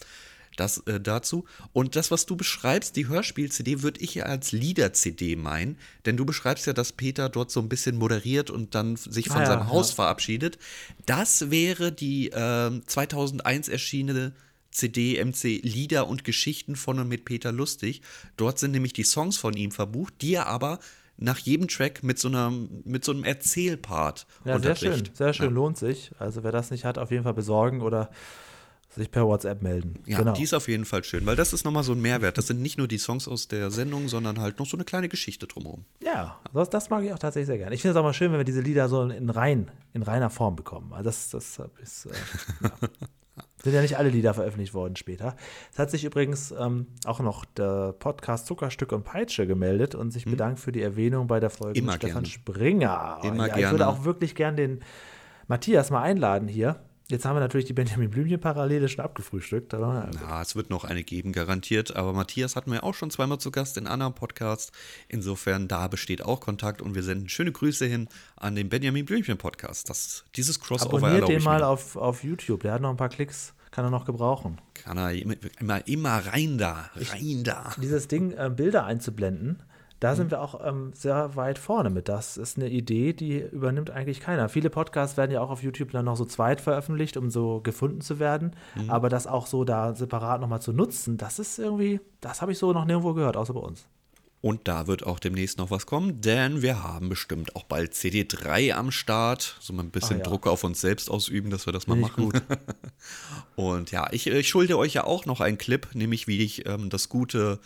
Das äh, dazu. Und das, was du beschreibst, die Hörspiel-CD, würde ich ja als Lieder-CD meinen. Denn du beschreibst ja, dass Peter dort so ein bisschen moderiert und dann sich von Ah ja, seinem Haus ja. verabschiedet. Das wäre die ähm, 2001 erschienene CD MC Lieder und Geschichten von und mit Peter Lustig. Dort sind nämlich die Songs von ihm verbucht, die er aber nach jedem Track mit so, einer, mit so einem Erzählpart Ja, sehr schön. Sehr schön, lohnt sich. Also wer das nicht hat, auf jeden Fall besorgen oder sich per WhatsApp melden. Ja, genau. die ist auf jeden Fall schön, weil das ist nochmal so ein Mehrwert. Das sind nicht nur die Songs aus der Sendung, sondern halt noch so eine kleine Geschichte drumherum. ja, das, das mag ich auch tatsächlich sehr gerne. Ich finde es auch mal schön, wenn wir diese Lieder so in, rein, in reiner Form bekommen. Also das, das ist, äh, ja. sind ja nicht alle Lieder veröffentlicht worden später. Es hat sich übrigens ähm, auch noch der Podcast Zuckerstück und Peitsche gemeldet und sich bedankt für die Erwähnung bei der Folge Hm. Immer mit Stefan gerne. Springer. Immer ja, Ich würde gerne. auch wirklich gern den Matthias mal einladen hier. Jetzt haben wir natürlich die Benjamin Blümchen-Parallele schon abgefrühstückt. Aber Na, es wird noch eine geben, garantiert. Aber Matthias hatten wir auch schon zweimal zu Gast in anderen Podcasts. Insofern, da besteht auch Kontakt und wir senden schöne Grüße hin an den Benjamin Blümchen-Podcast. Das, dieses Crossover abonniert den mal auf, auf YouTube. Der hat noch ein paar Klicks, kann er noch gebrauchen. Kann er immer, immer, immer rein da, rein da. Dieses Ding, äh, Bilder einzublenden, da sind wir auch ähm, sehr weit vorne mit. Das ist eine Idee, die übernimmt eigentlich keiner. Viele Podcasts werden ja auch auf YouTube dann noch so zweit veröffentlicht, um so gefunden zu werden. Mhm. Aber das auch so da separat nochmal zu nutzen, das ist irgendwie, das habe ich so noch nirgendwo gehört, außer bei uns. Und da wird auch demnächst noch was kommen, denn wir haben bestimmt auch bald CD3 am Start. So mal ein bisschen Ah, ja. Druck auf uns selbst ausüben, dass wir das mal machen. Und ja, ich, ich schulde euch ja auch noch einen Clip, nämlich wie ich ähm, das gute,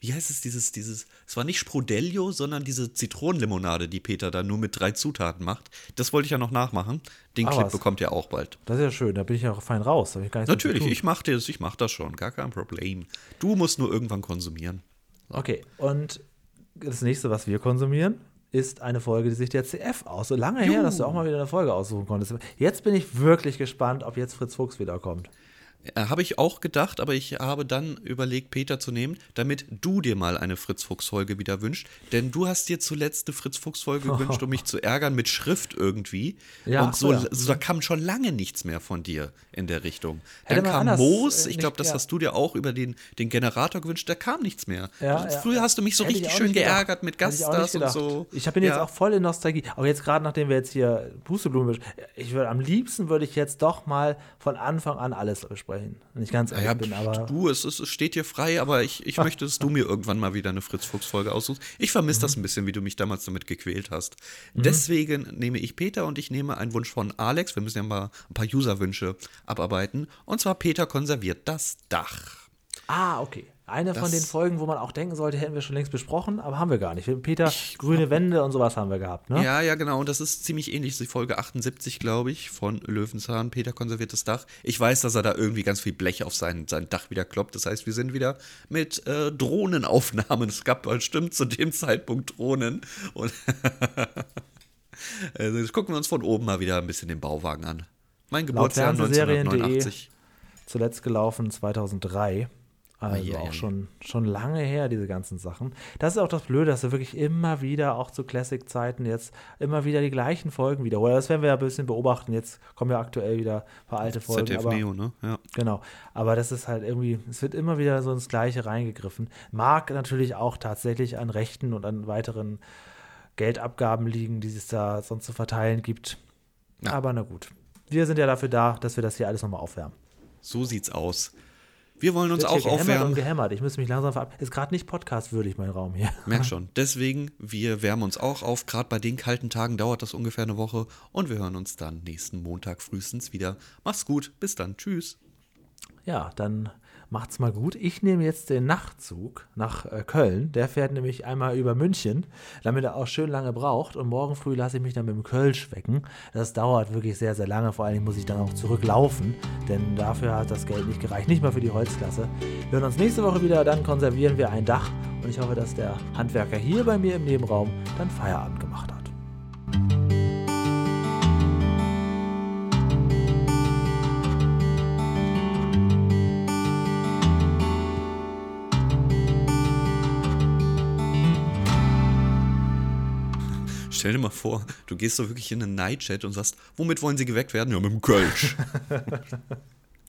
wie heißt es, dieses, dieses, es war nicht Sprudelio, sondern diese Zitronenlimonade, die Peter da nur mit drei Zutaten macht. Das wollte ich ja noch nachmachen. Den Ah, Clip was. bekommt ihr auch bald. Das ist ja schön, da bin ich ja auch fein raus. Ich Natürlich, ich mach das, ich mach das schon, gar kein Problem. Du musst nur irgendwann konsumieren. Okay, und das nächste, was wir konsumieren, ist eine Folge, die sich der CF aus. So lange her, dass du auch mal wieder eine Folge aussuchen konntest. Jetzt bin ich wirklich gespannt, ob jetzt Fritz Fuchs wiederkommt. Äh, Habe ich auch gedacht, aber ich habe dann überlegt, Peter zu nehmen, damit du dir mal eine Fritz-Fuchs-Folge wieder wünschst. Denn du hast dir zuletzt eine Fritz-Fuchs-Folge gewünscht, um mich zu ärgern mit Schrift irgendwie. Ja, Und so, ja. so, da kam schon lange nichts mehr von dir in der Richtung. Dann kam anders, Moos, äh, ich glaube, das ja. hast du dir auch über den, den Generator gewünscht, da kam nichts mehr. Ja, Also Früher hast du mich so Hätte ich richtig schön geärgert mit Gaststars und so. Ich bin jetzt auch voll in Nostalgie. Aber jetzt gerade, nachdem wir jetzt hier Pusteblumen, ich würde am liebsten würde ich jetzt doch mal von Anfang an alles besprechen. Wenn ich ganz ehrlich Ja, bin, aber du, es, ist, es steht dir frei, aber ich, ich möchte, dass du mir irgendwann mal wieder eine Fritz-Fuchs-Folge aussuchst. Ich vermisse Mhm. das ein bisschen, wie du mich damals damit gequält hast. Deswegen nehme ich Peter und ich nehme einen Wunsch von Alex. Wir müssen ja mal ein paar User-Wünsche abarbeiten. Und zwar Peter konserviert das Dach. Ah, okay. Eine von Das- den Folgen, wo man auch denken sollte, hätten wir schon längst besprochen, aber haben wir gar nicht. Peter, grüne Wände und sowas haben wir gehabt, ne? Ja, ja, genau. Und das ist ziemlich ähnlich. Die Folge 78, glaube ich, von Löwenzahn. Peter konserviert das Dach. Ich weiß, dass er da irgendwie ganz viel Blech auf sein, sein Dach wieder kloppt. Das heißt, wir sind wieder mit äh, Drohnenaufnahmen. Es gab bestimmt zu dem Zeitpunkt Drohnen. Und also jetzt gucken wir uns von oben mal wieder ein bisschen den Bauwagen an. Mein Geburtsjahr Fernsehserien.de 1989. Zuletzt gelaufen 2003. Also auch schon, schon lange her, diese ganzen Sachen. Das ist auch das Blöde, dass wir wirklich immer wieder, auch zu Classic-Zeiten, jetzt immer wieder die gleichen Folgen wiederholen. Das werden wir ja ein bisschen beobachten. Jetzt kommen ja aktuell wieder ein paar alte Folgen. ZDF aber, Neo, ne? Ja. Genau. Aber das ist halt irgendwie, es wird immer wieder so ins Gleiche reingegriffen. Mag natürlich auch tatsächlich an Rechten und an weiteren Geldabgaben liegen, die es da sonst zu verteilen gibt. Ja. Aber na gut. Wir sind ja dafür da, dass wir das hier alles nochmal aufwärmen. So sieht's aus. Wir wollen uns auch gehämmert und aufwärmen. gehämmert. Ich muss mich langsam verabschieden. Ist gerade nicht podcastwürdig, mein Raum hier. Merk schon. Deswegen, wir wärmen uns auch auf. Gerade bei den kalten Tagen dauert das ungefähr eine Woche. Und wir hören uns dann nächsten Montag frühestens wieder. Mach's gut. Bis dann. Tschüss. Ja, dann macht's mal gut. Ich nehme jetzt den Nachtzug nach äh, Köln. Der fährt nämlich einmal über München, damit er auch schön lange braucht. Und morgen früh lasse ich mich dann mit dem Kölsch wecken. Das dauert wirklich sehr, sehr lange. Vor Dingen muss ich dann auch zurücklaufen, denn dafür hat das Geld nicht gereicht. Nicht mal für die Holzklasse. Wir hören uns nächste Woche wieder. Dann konservieren wir ein Dach. Und ich hoffe, dass der Handwerker hier bei mir im Nebenraum dann Feierabend gemacht hat. Stell dir mal vor, du gehst so wirklich in einen Nightchat und sagst, womit wollen sie geweckt werden? Ja, mit dem Kölsch.